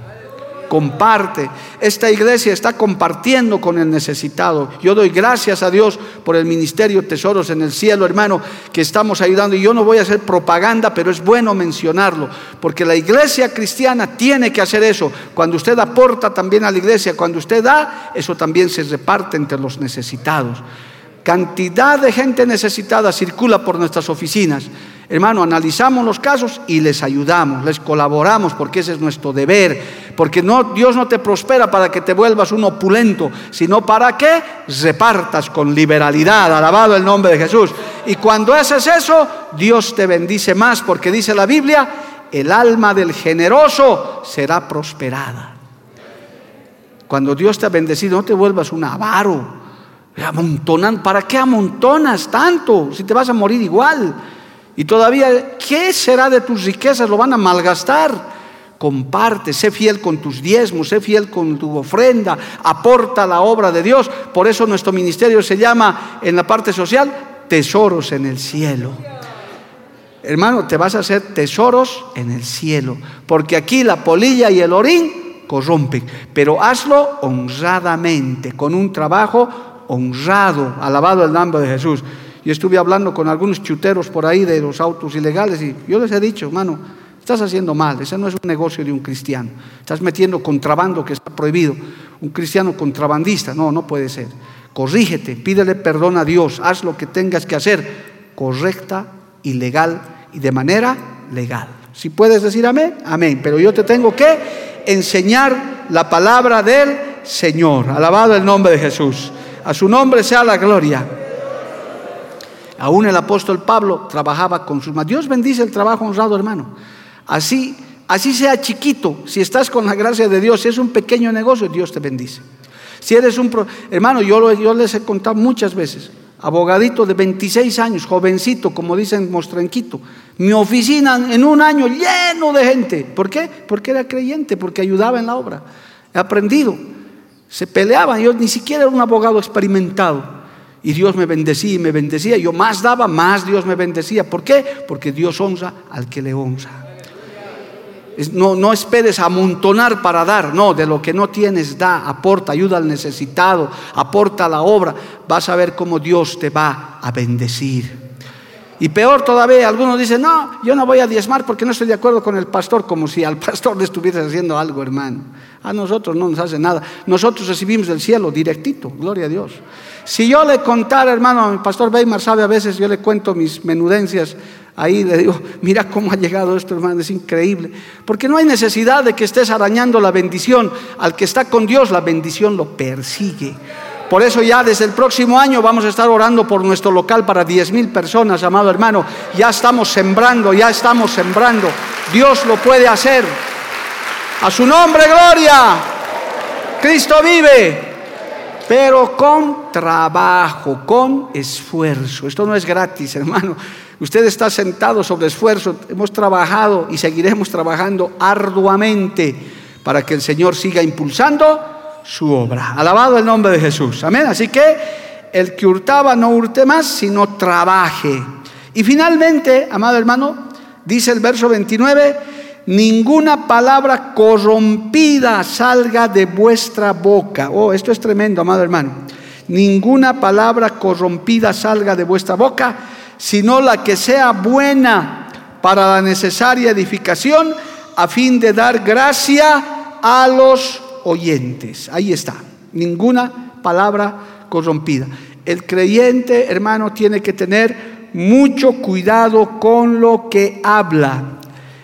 comparte. Esta iglesia está compartiendo con el necesitado. Yo doy gracias a Dios por el ministerio Tesoros en el Cielo, hermano, que estamos ayudando. Y yo no voy a hacer propaganda, pero es bueno mencionarlo, porque la iglesia cristiana tiene que hacer eso. Cuando usted aporta también a la iglesia, cuando usted da, eso también se reparte entre los necesitados. Cantidad de gente necesitada circula por nuestras oficinas. Hermano, analizamos los casos y les ayudamos, les colaboramos, porque ese es nuestro deber. Porque no, Dios no te prospera para que te vuelvas un opulento, sino para que repartas con liberalidad. Alabado el nombre de Jesús. Y cuando haces eso, Dios te bendice más, porque dice la Biblia, el alma del generoso será prosperada. Cuando Dios te ha bendecido, no te vuelvas un avaro. Amontonan, ¿para qué amontonas tanto? Si te vas a morir igual. Y todavía, ¿qué será de tus riquezas? Lo van a malgastar. Comparte, sé fiel con tus diezmos, sé fiel con tu ofrenda, aporta la obra de Dios. Por eso nuestro ministerio se llama en la parte social tesoros en el cielo. Hermano, te vas a hacer tesoros en el cielo, porque aquí la polilla y el orín corrompen, pero hazlo honradamente, con un trabajo honrado, alabado el nombre de Jesús. Yo estuve hablando con algunos chuteros por ahí de los autos ilegales y yo les he dicho, hermano, estás haciendo mal, ese no es un negocio de un cristiano. Estás metiendo contrabando que está prohibido. Un cristiano contrabandista, no, no puede ser. Corrígete, pídele perdón a Dios, haz lo que tengas que hacer correcta y legal y de manera legal. Si puedes decir amén, amén. Pero yo te tengo que enseñar la palabra del Señor. Alabado el nombre de Jesús. A su nombre sea la gloria. Aún el apóstol Pablo trabajaba con sus manos. Dios bendice el trabajo honrado, hermano. Así, así sea chiquito, si estás con la gracia de Dios, si es un pequeño negocio, Dios te bendice. Si eres un... hermano, yo, yo les he contado muchas veces, abogadito de 26 años, jovencito, como dicen Mostrenquito, mi oficina en un año lleno de gente. ¿Por qué? Porque era creyente, porque ayudaba en la obra. He aprendido. Se peleaban, yo ni siquiera era un abogado experimentado. Y Dios me bendecía y me bendecía. Yo más daba, más Dios me bendecía. ¿Por qué? Porque Dios honra al que le honra. No, no esperes amontonar para dar, no, de lo que no tienes da, aporta, ayuda al necesitado, aporta la obra, vas a ver cómo Dios te va a bendecir. Y peor todavía, algunos dicen, no, yo no voy a diezmar porque no estoy de acuerdo con el pastor, como si al (laughs) pastor le estuviese haciendo algo, hermano. A nosotros no nos hace nada. Nosotros recibimos del cielo directito, gloria a Dios. Si yo le contara, hermano, mi pastor Weimar sabe a veces, yo le cuento mis menudencias, ahí le digo, mira cómo ha llegado esto, hermano, es increíble. Porque no hay necesidad de que estés arañando la bendición. Al que está con Dios, la bendición lo persigue. Por eso ya desde el próximo año vamos a estar orando por nuestro local para 10 mil personas, amado hermano. Ya estamos sembrando, ya estamos sembrando. Dios lo puede hacer. A su nombre, gloria. Cristo vive pero con trabajo, con esfuerzo. Esto no es gratis, hermano. Usted está sentado sobre esfuerzo. Hemos trabajado y seguiremos trabajando arduamente para que el Señor siga impulsando su obra. Alabado el nombre de Jesús. Amén. Así que el que hurtaba no hurte más, sino trabaje. Y finalmente, amado hermano, dice el verso 29, ninguna palabra corrompida salga de vuestra boca. Oh, esto es tremendo, amado hermano. ninguna palabra corrompida salga de vuestra boca, sino la que sea buena para la necesaria edificación, a fin de dar gracia a los oyentes. Ahí está, ninguna palabra corrompida. El creyente, hermano, tiene que tener mucho cuidado con lo que habla.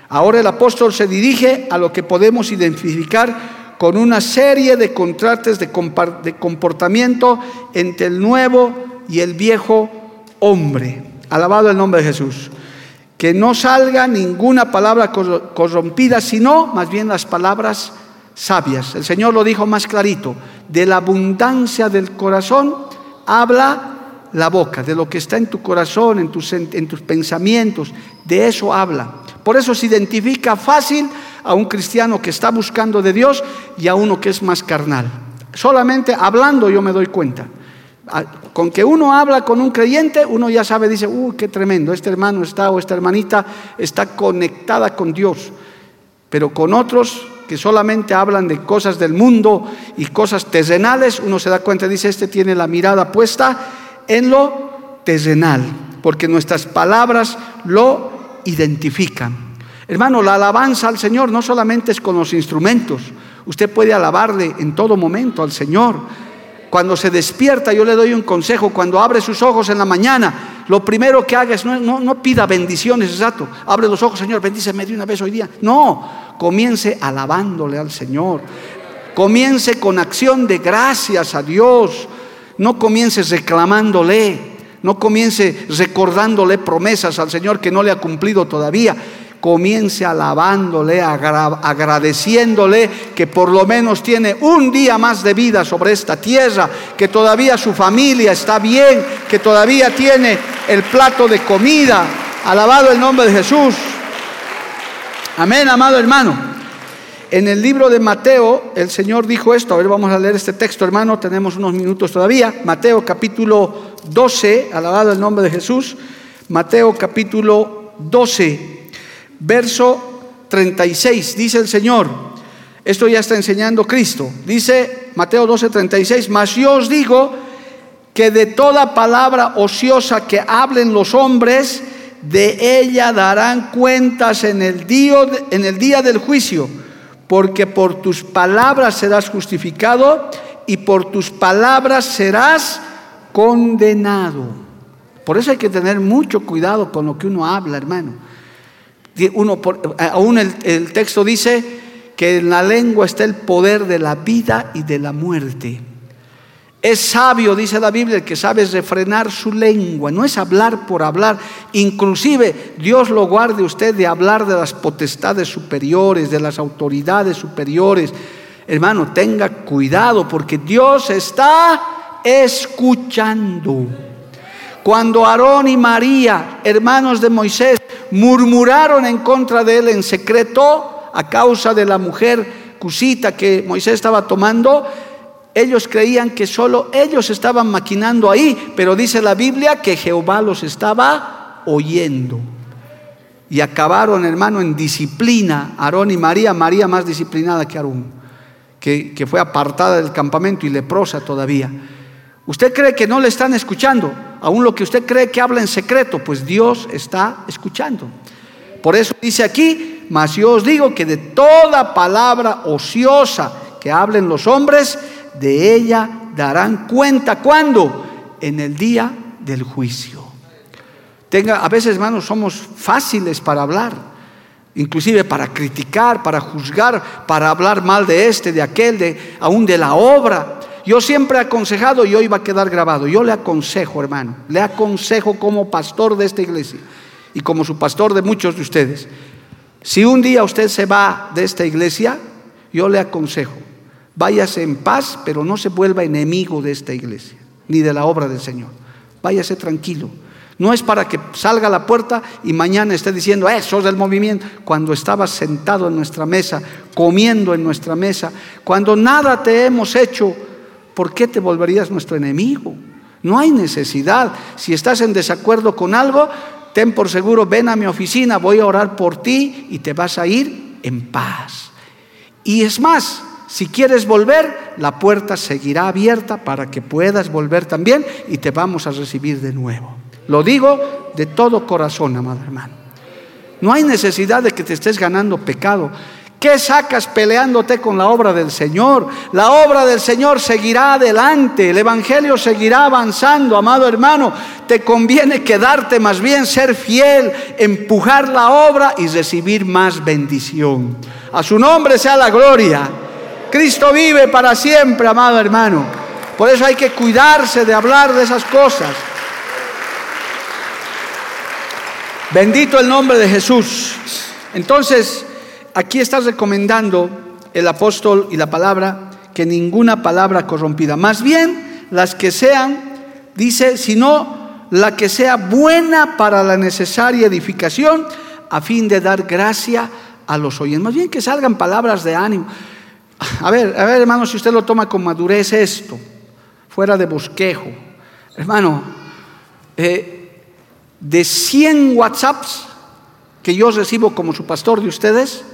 Ahora el apóstol se dirige a lo que podemos identificar con una serie de contrastes de comportamiento entre el nuevo y el viejo hombre. Alabado el nombre de Jesús. Que no salga ninguna palabra corrompida, sino más bien las palabras sabias. El Señor lo dijo más clarito. De la abundancia del corazón habla la boca, de lo que está en tu corazón, en tus, en tus pensamientos, de eso habla. Por eso se identifica fácil a un cristiano que está buscando de Dios y a uno que es más carnal. Solamente hablando yo me doy cuenta. Con que uno habla con un creyente, uno ya sabe, dice, uy, qué tremendo, este hermano está o esta hermanita está conectada con Dios. Pero con otros que solamente hablan de cosas del mundo y cosas terrenales, uno se da cuenta, dice, este tiene la mirada puesta en lo terrenal, porque nuestras palabras lo identifican. Hermano, la alabanza al Señor no solamente es con los instrumentos, usted puede alabarle en todo momento al Señor. Cuando se despierta, yo le doy un consejo, cuando abre sus ojos en la mañana, lo primero que haga es no, no, pida bendiciones, exacto. Abre los ojos, Señor, bendíceme de una vez hoy día. No, comience alabándole al Señor. Comience con acción de gracias a Dios. No comience reclamándole. No comience recordándole promesas al Señor que no le ha cumplido todavía comience alabándole, agradeciéndole que por lo menos tiene un día más de vida sobre esta tierra, que todavía su familia está bien, que todavía tiene el plato de comida. Alabado el nombre de Jesús. Amén, amado hermano. En el libro de Mateo, el Señor dijo esto. A ver, vamos a leer este texto, hermano. Tenemos unos minutos todavía. Mateo capítulo 12, alabado el nombre de Jesús. Mateo capítulo 12 verso 36, dice el Señor, esto ya está enseñando Cristo, dice Mateo 12, 36, mas yo os digo que de toda palabra ociosa que hablen los hombres, de ella darán cuentas en el día, del juicio, porque por tus palabras serás justificado y por tus palabras serás condenado. Por eso hay que tener mucho cuidado con lo que uno habla, hermano. Uno, aún el, el texto dice que en la lengua está el poder de la vida y de la muerte. Es sabio, dice la Biblia, el que sabe refrenar su lengua. No es hablar por hablar. Inclusive Dios lo guarde usted de hablar de las potestades superiores, de las autoridades superiores. Hermano, tenga cuidado porque Dios está escuchando. Cuando Aarón y María, hermanos de Moisés, murmuraron en contra de él en secreto a causa de la mujer cusita que Moisés estaba tomando, ellos creían que solo ellos estaban maquinando ahí, pero dice la Biblia que Jehová los estaba oyendo. Y acabaron, hermano, en disciplina, Aarón y María, María más disciplinada que Aarón, que, que fue apartada del campamento y leprosa todavía. ¿Usted cree que no le están escuchando? Aún lo que usted cree que habla en secreto, pues Dios está escuchando. Por eso dice aquí, mas yo os digo que de toda palabra ociosa que hablen los hombres, de ella darán cuenta. ¿Cuándo? En el día del juicio. Tenga, a veces, hermanos, somos fáciles para hablar, inclusive para criticar, para juzgar, para hablar mal de este, de aquel, de, aún de la obra. Yo siempre he aconsejado y hoy va a quedar grabado. Yo le aconsejo, hermano, le aconsejo como pastor de esta iglesia y como su pastor de muchos de ustedes. Si un día usted se va de esta iglesia, yo le aconsejo, váyase en paz, pero no se vuelva enemigo de esta iglesia, ni de la obra del Señor. Váyase tranquilo. No es para que salga a la puerta y mañana esté diciendo, eso es del movimiento. Cuando estabas sentado en nuestra mesa, comiendo en nuestra mesa, cuando nada te hemos hecho ¿por qué te volverías nuestro enemigo? No hay necesidad. Si estás en desacuerdo con algo, ten por seguro, ven a mi oficina, voy a orar por ti y te vas a ir en paz. Y es más, si quieres volver, la puerta seguirá abierta para que puedas volver también y te vamos a recibir de nuevo. Lo digo de todo corazón, amado hermano. No hay necesidad de que te estés ganando pecado. ¿Qué sacas peleándote con la obra del Señor? La obra del Señor seguirá adelante, el Evangelio seguirá avanzando, amado hermano. Te conviene quedarte más bien, ser fiel, empujar la obra y recibir más bendición. A su nombre sea la gloria. Cristo vive para siempre, amado hermano. Por eso hay que cuidarse de hablar de esas cosas. Bendito el nombre de Jesús. Entonces, aquí está recomendando el apóstol y la palabra que ninguna palabra corrompida, más bien las que sean, dice, sino la que sea buena para la necesaria edificación a fin de dar gracia a los oyentes. Más bien que salgan palabras de ánimo. A ver, a ver, hermano, si usted lo toma con madurez esto, fuera de bosquejo. Hermano, eh, de 100 WhatsApps que yo recibo como su pastor de ustedes,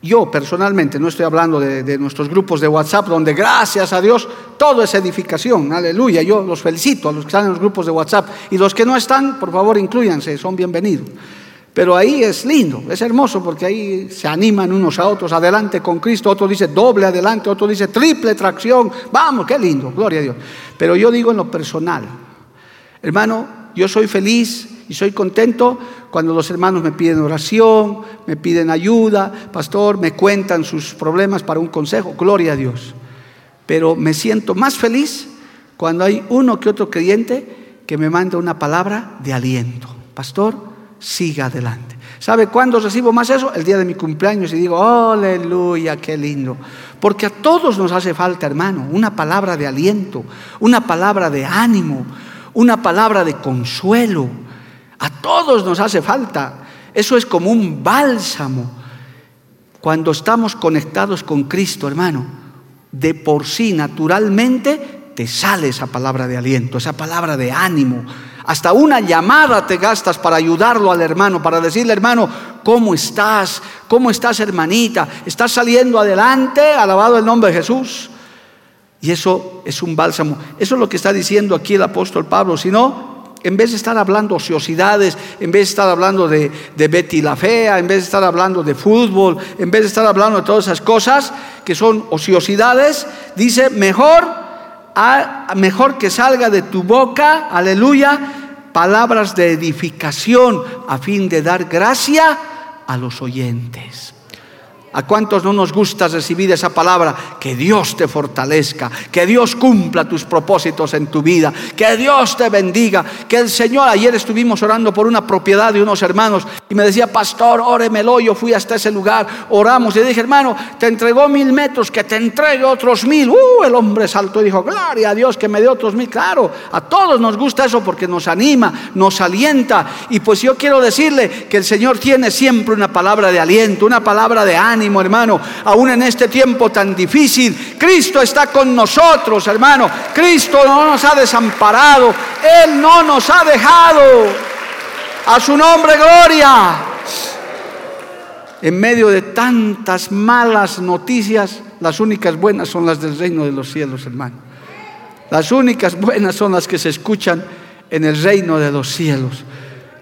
yo personalmente, no estoy hablando de, nuestros grupos de WhatsApp, donde gracias a Dios todo es edificación, aleluya, yo los felicito a los que están en los grupos de WhatsApp y los que no están, por favor, incluyanse, son bienvenidos. Pero ahí es lindo, es hermoso porque ahí se animan unos a otros, adelante con Cristo, otro dice doble adelante, otro dice triple tracción, vamos, qué lindo, gloria a Dios. Pero yo digo en lo personal, hermano, yo soy feliz y soy contento cuando los hermanos me piden oración, me piden ayuda, pastor, me cuentan sus problemas para un consejo, gloria a Dios. Pero me siento más feliz cuando hay uno que otro creyente que me manda una palabra de aliento. Pastor, siga adelante. ¿Sabe cuándo recibo más eso? El día de mi cumpleaños y digo, aleluya, qué lindo. Porque a todos nos hace falta, hermano, una palabra de aliento, una palabra de ánimo, una palabra de consuelo a todos nos hace falta. Eso es como un bálsamo. Cuando estamos conectados con Cristo, hermano, de por sí, naturalmente, te sale esa palabra de aliento, esa palabra de ánimo. Hasta una llamada te gastas para ayudarlo al hermano, para decirle, hermano, ¿cómo estás? ¿Cómo estás, hermanita? ¿Estás saliendo adelante? Alabado el nombre de Jesús. Y eso es un bálsamo. Eso es lo que está diciendo aquí el apóstol Pablo. Si no, en vez de estar hablando ociosidades, en vez de estar hablando de, Betty la Fea, en vez de estar hablando de fútbol, en vez de estar hablando de todas esas cosas que son ociosidades, dice, mejor, mejor que salga de tu boca, aleluya, palabras de edificación a fin de dar gracia a los oyentes. ¿A cuántos no nos gusta recibir esa palabra? Que Dios te fortalezca, que Dios cumpla tus propósitos en tu vida, que Dios te bendiga, que el Señor, ayer estuvimos orando por una propiedad de unos hermanos y me decía, pastor, óremelo, yo fui hasta ese lugar, oramos y dije, hermano, te entregó mil metros, que te entregue otros mil. Uh, el hombre saltó y dijo, gloria a Dios que me dio otros mil. Claro, a todos nos gusta eso porque nos anima, nos alienta y pues yo quiero decirle que el Señor tiene siempre una palabra de aliento, una palabra de ánimo hermano, aún en este tiempo tan difícil. Cristo está con nosotros, hermano. Cristo no nos ha desamparado. Él no nos ha dejado. A su nombre, gloria. En medio de tantas malas noticias, las únicas buenas son las del reino de los cielos, hermano. Las únicas buenas son las que se escuchan en el reino de los cielos.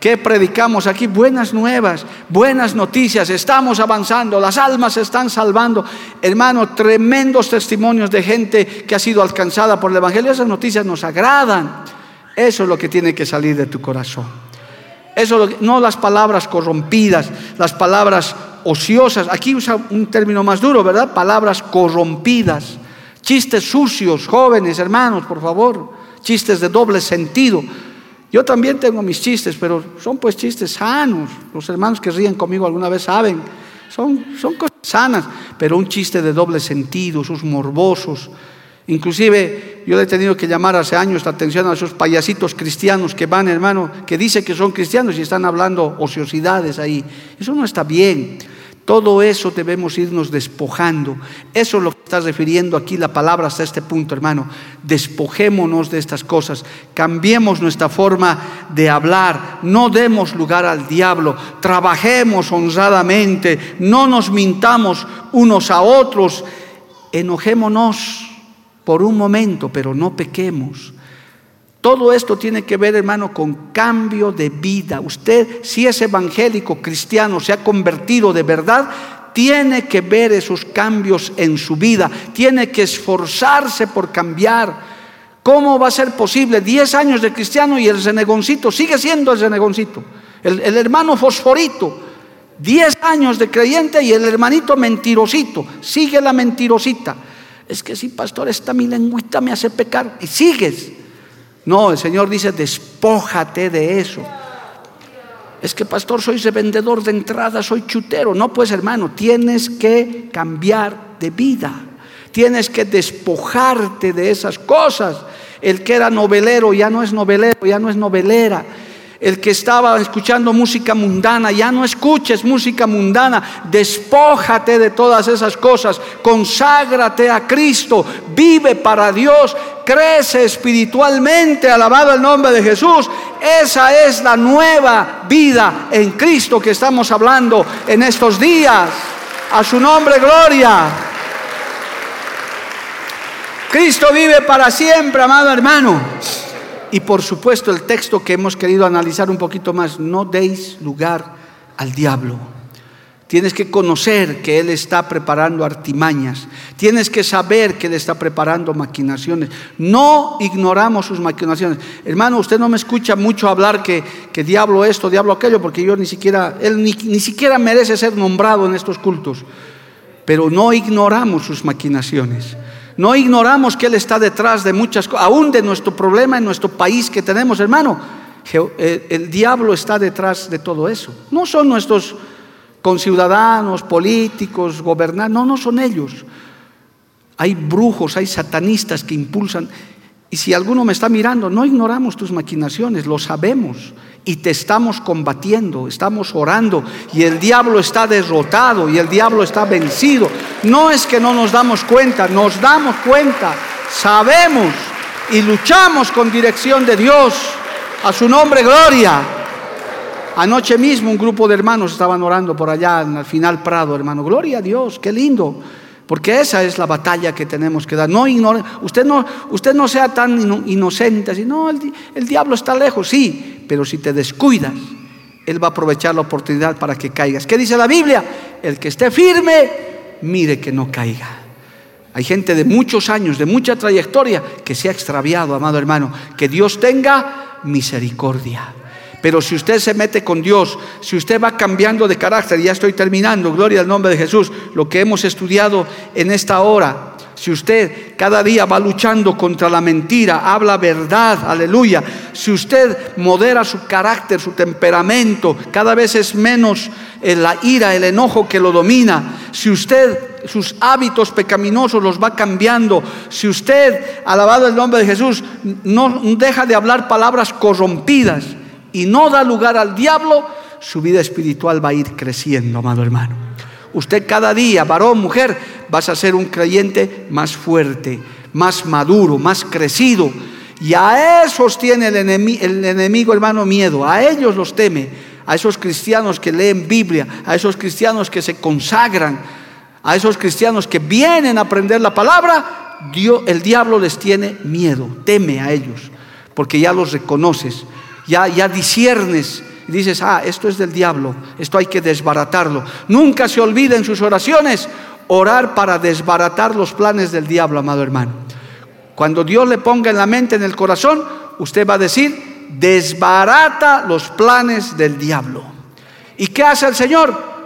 ¿Qué predicamos aquí? Buenas nuevas, buenas noticias, estamos avanzando, las almas se están salvando. Hermano, tremendos testimonios de gente que ha sido alcanzada por el Evangelio. Esas noticias nos agradan. Eso es lo que tiene que salir de tu corazón. Eso no las palabras corrompidas, las palabras ociosas. Aquí usa un término más duro, ¿verdad? Palabras corrompidas. Chistes sucios, jóvenes, hermanos, por favor. Chistes de doble sentido yo también tengo mis chistes, pero son pues chistes sanos. Los hermanos que ríen conmigo alguna vez saben. Son, son cosas sanas, pero un chiste de doble sentido, sus morbosos. Inclusive yo he tenido que llamar hace años la atención a esos payasitos cristianos que van, hermano, que dicen que son cristianos y están hablando ociosidades ahí. Eso no está bien. Todo eso debemos irnos despojando. Eso es lo que está refiriendo aquí la palabra hasta este punto, hermano. Despojémonos de estas cosas. Cambiemos nuestra forma de hablar. No demos lugar al diablo. Trabajemos honradamente. No nos mintamos unos a otros. enojémonos por un momento, pero no pequemos. Todo esto tiene que ver, hermano, con cambio de vida. Usted, si es evangélico, cristiano, se ha convertido de verdad, tiene que ver esos cambios en su vida, tiene que esforzarse por cambiar. ¿Cómo va a ser posible? Diez años de cristiano y el renegoncito sigue siendo el renegoncito, el, hermano fosforito. Diez años de creyente y el hermanito mentirosito, sigue la mentirosita. Es que si, pastor, esta mi lengüita me hace pecar y sigues. No, el Señor dice, despójate de eso. Es que, pastor, soy revendedor de entrada, soy chutero. No, pues, hermano, tienes que cambiar de vida. Tienes que despojarte de esas cosas. El que era novelero ya no es novelero, ya no es novelera el que estaba escuchando música mundana, ya no escuches música mundana, despójate de todas esas cosas, conságrate a Cristo, vive para Dios, crece espiritualmente, alabado el nombre de Jesús. Esa es la nueva vida en Cristo que estamos hablando en estos días. A su nombre, gloria. Cristo vive para siempre, amado hermano. Y por supuesto el texto que hemos querido analizar un poquito más, no deis lugar al diablo. Tienes que conocer que Él está preparando artimañas. Tienes que saber que Él está preparando maquinaciones. No ignoramos sus maquinaciones. Hermano, usted no me escucha mucho hablar que, que diablo esto, diablo aquello, porque yo ni siquiera, Él ni, ni siquiera merece ser nombrado en estos cultos. Pero no ignoramos sus maquinaciones. No ignoramos que Él está detrás de muchas cosas, aún de nuestro problema en nuestro país que tenemos, hermano. Eh, el diablo está detrás de todo eso. No son nuestros conciudadanos, políticos, gobernantes, no, no son ellos. Hay brujos, hay satanistas que impulsan. Y si alguno me está mirando, no ignoramos tus maquinaciones, lo sabemos y te estamos combatiendo, estamos orando y el diablo está derrotado y el diablo está vencido. No es que no nos damos cuenta, nos damos cuenta, sabemos y luchamos con dirección de Dios. A su nombre, gloria. Anoche mismo un grupo de hermanos estaban orando por allá en el final Prado, hermano. Gloria a Dios, qué lindo. Porque esa es la batalla que tenemos que dar. No usted, no, usted no sea tan inocente, así, no, el, el diablo está lejos, sí, pero si te descuidas, él va a aprovechar la oportunidad para que caigas. ¿Qué dice la Biblia? El que esté firme, mire que no caiga. Hay gente de muchos años, de mucha trayectoria, que se ha extraviado, amado hermano. Que Dios tenga misericordia. Pero si usted se mete con Dios, si usted va cambiando de carácter, ya estoy terminando, gloria al nombre de Jesús, lo que hemos estudiado en esta hora, si usted cada día va luchando contra la mentira, habla verdad, aleluya. Si usted modera su carácter, su temperamento, cada vez es menos eh, la ira, el enojo que lo domina. Si usted sus hábitos pecaminosos los va cambiando, si usted, alabado el nombre de Jesús, no deja de hablar palabras corrompidas, y no da lugar al diablo, su vida espiritual va a ir creciendo, amado hermano. Usted cada día, varón, mujer, vas a ser un creyente más fuerte, más maduro, más crecido. Y a esos tiene el enemigo, el enemigo, hermano, miedo. A ellos los teme. A esos cristianos que leen Biblia, a esos cristianos que se consagran, a esos cristianos que vienen a aprender la palabra, Dios, el diablo les tiene miedo, teme a ellos, porque ya los reconoces ya, ya disiernes y dices, ah, esto es del diablo, esto hay que desbaratarlo. Nunca se olvide en sus oraciones orar para desbaratar los planes del diablo, amado hermano. Cuando Dios le ponga en la mente, en el corazón, usted va a decir, desbarata los planes del diablo. ¿Y qué hace el Señor?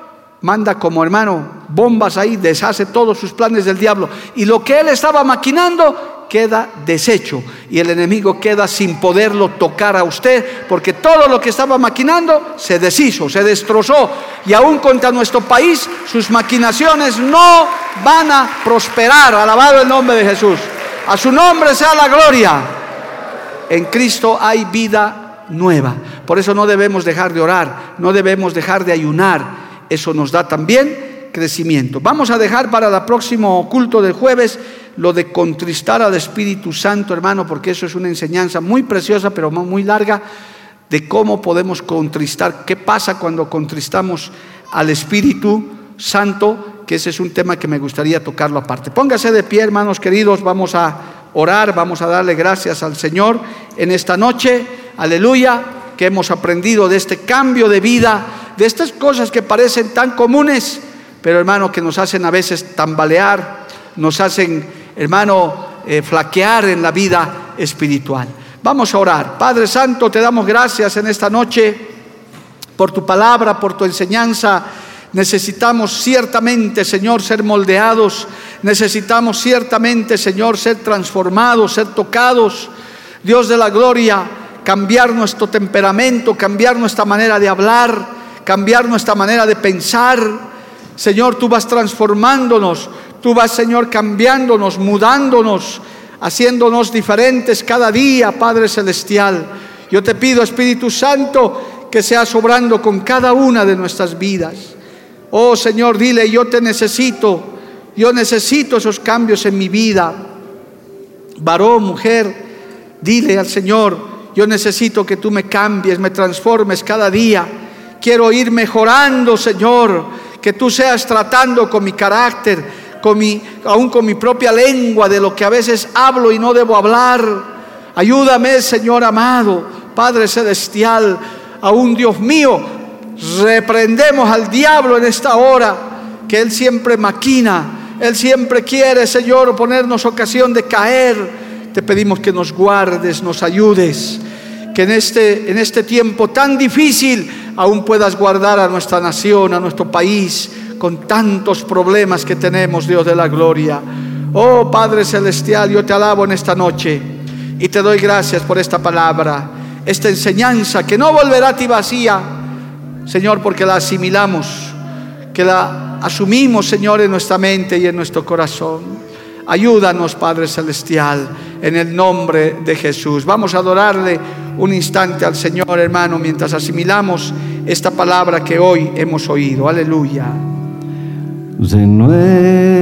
Manda como hermano bombas ahí, deshace todos sus planes del diablo. Y lo que él estaba maquinando, queda deshecho y el enemigo queda sin poderlo tocar a usted, porque todo lo que estaba maquinando se deshizo, se destrozó y aún contra nuestro país sus maquinaciones no van a prosperar. Alabado el nombre de Jesús. A su nombre sea la gloria. En Cristo hay vida nueva. Por eso no debemos dejar de orar, no debemos dejar de ayunar. Eso nos da también crecimiento. Vamos a dejar para el próximo culto del jueves lo de contristar al Espíritu Santo, hermano, porque eso es una enseñanza muy preciosa, pero muy larga, de cómo podemos contristar, qué pasa cuando contristamos al Espíritu Santo, que ese es un tema que me gustaría tocarlo aparte. Póngase de pie, hermanos queridos, vamos a orar, vamos a darle gracias al Señor en esta noche, aleluya, que hemos aprendido de este cambio de vida, de estas cosas que parecen tan comunes, pero hermano, que nos hacen a veces tambalear, nos hacen, hermano, eh, flaquear en la vida espiritual. Vamos a orar. Padre Santo, te damos gracias en esta noche por tu palabra, por tu enseñanza. Necesitamos ciertamente, Señor, ser moldeados. Necesitamos ciertamente, Señor, ser transformados, ser tocados. Dios de la gloria, cambiar nuestro temperamento, cambiar nuestra manera de hablar, cambiar nuestra manera de pensar. Señor, tú vas transformándonos, tú vas, Señor, cambiándonos, mudándonos haciéndonos diferentes cada día, Padre Celestial. Yo te pido, Espíritu Santo, que seas obrando con cada una de nuestras vidas. Oh Señor, dile, yo te necesito, yo necesito esos cambios en mi vida. Varón, mujer, dile al Señor, yo necesito que tú me cambies, me transformes cada día. Quiero ir mejorando, Señor, que tú seas tratando con mi carácter, con mi, aún con mi propia lengua, de lo que a veces hablo y no debo hablar. Ayúdame, Señor amado, Padre Celestial, aún Dios mío, reprendemos al diablo en esta hora, que Él siempre maquina, Él siempre quiere, Señor, ponernos ocasión de caer. Te pedimos que nos guardes, nos ayudes, que en este, en este tiempo tan difícil aún puedas guardar a nuestra nación, a nuestro país, con tantos problemas que tenemos, Dios de la gloria. Oh Padre Celestial, yo te alabo en esta noche y te doy gracias por esta palabra, esta enseñanza que no volverá a ti vacía, Señor, porque la asimilamos, que la asumimos, Señor, en nuestra mente y en nuestro corazón. Ayúdanos, Padre Celestial, en el nombre de Jesús. Vamos a adorarle un instante al Señor, hermano, mientras asimilamos esta palabra que hoy hemos oído. Aleluya renuévame,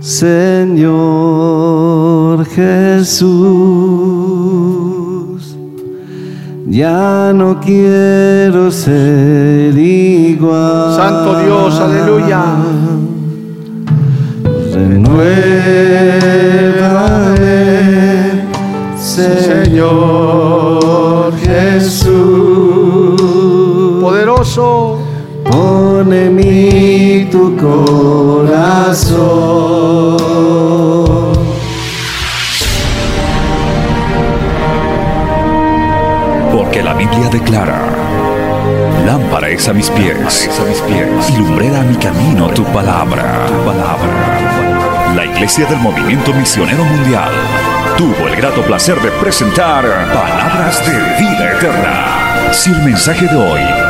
Señor Jesús. Ya no quiero ser igual. Santo Dios, aleluya. Renuévame, Señor Jesús. Poderoso Pone en mí tu corazón. Porque la Biblia declara, lámpara es a mis pies, a mis pies, y lumbrera a mi camino tu palabra, tu palabra. La Iglesia del Movimiento Misionero Mundial tuvo el grato placer de presentar Palabras de Vida Eterna. Si el mensaje de hoy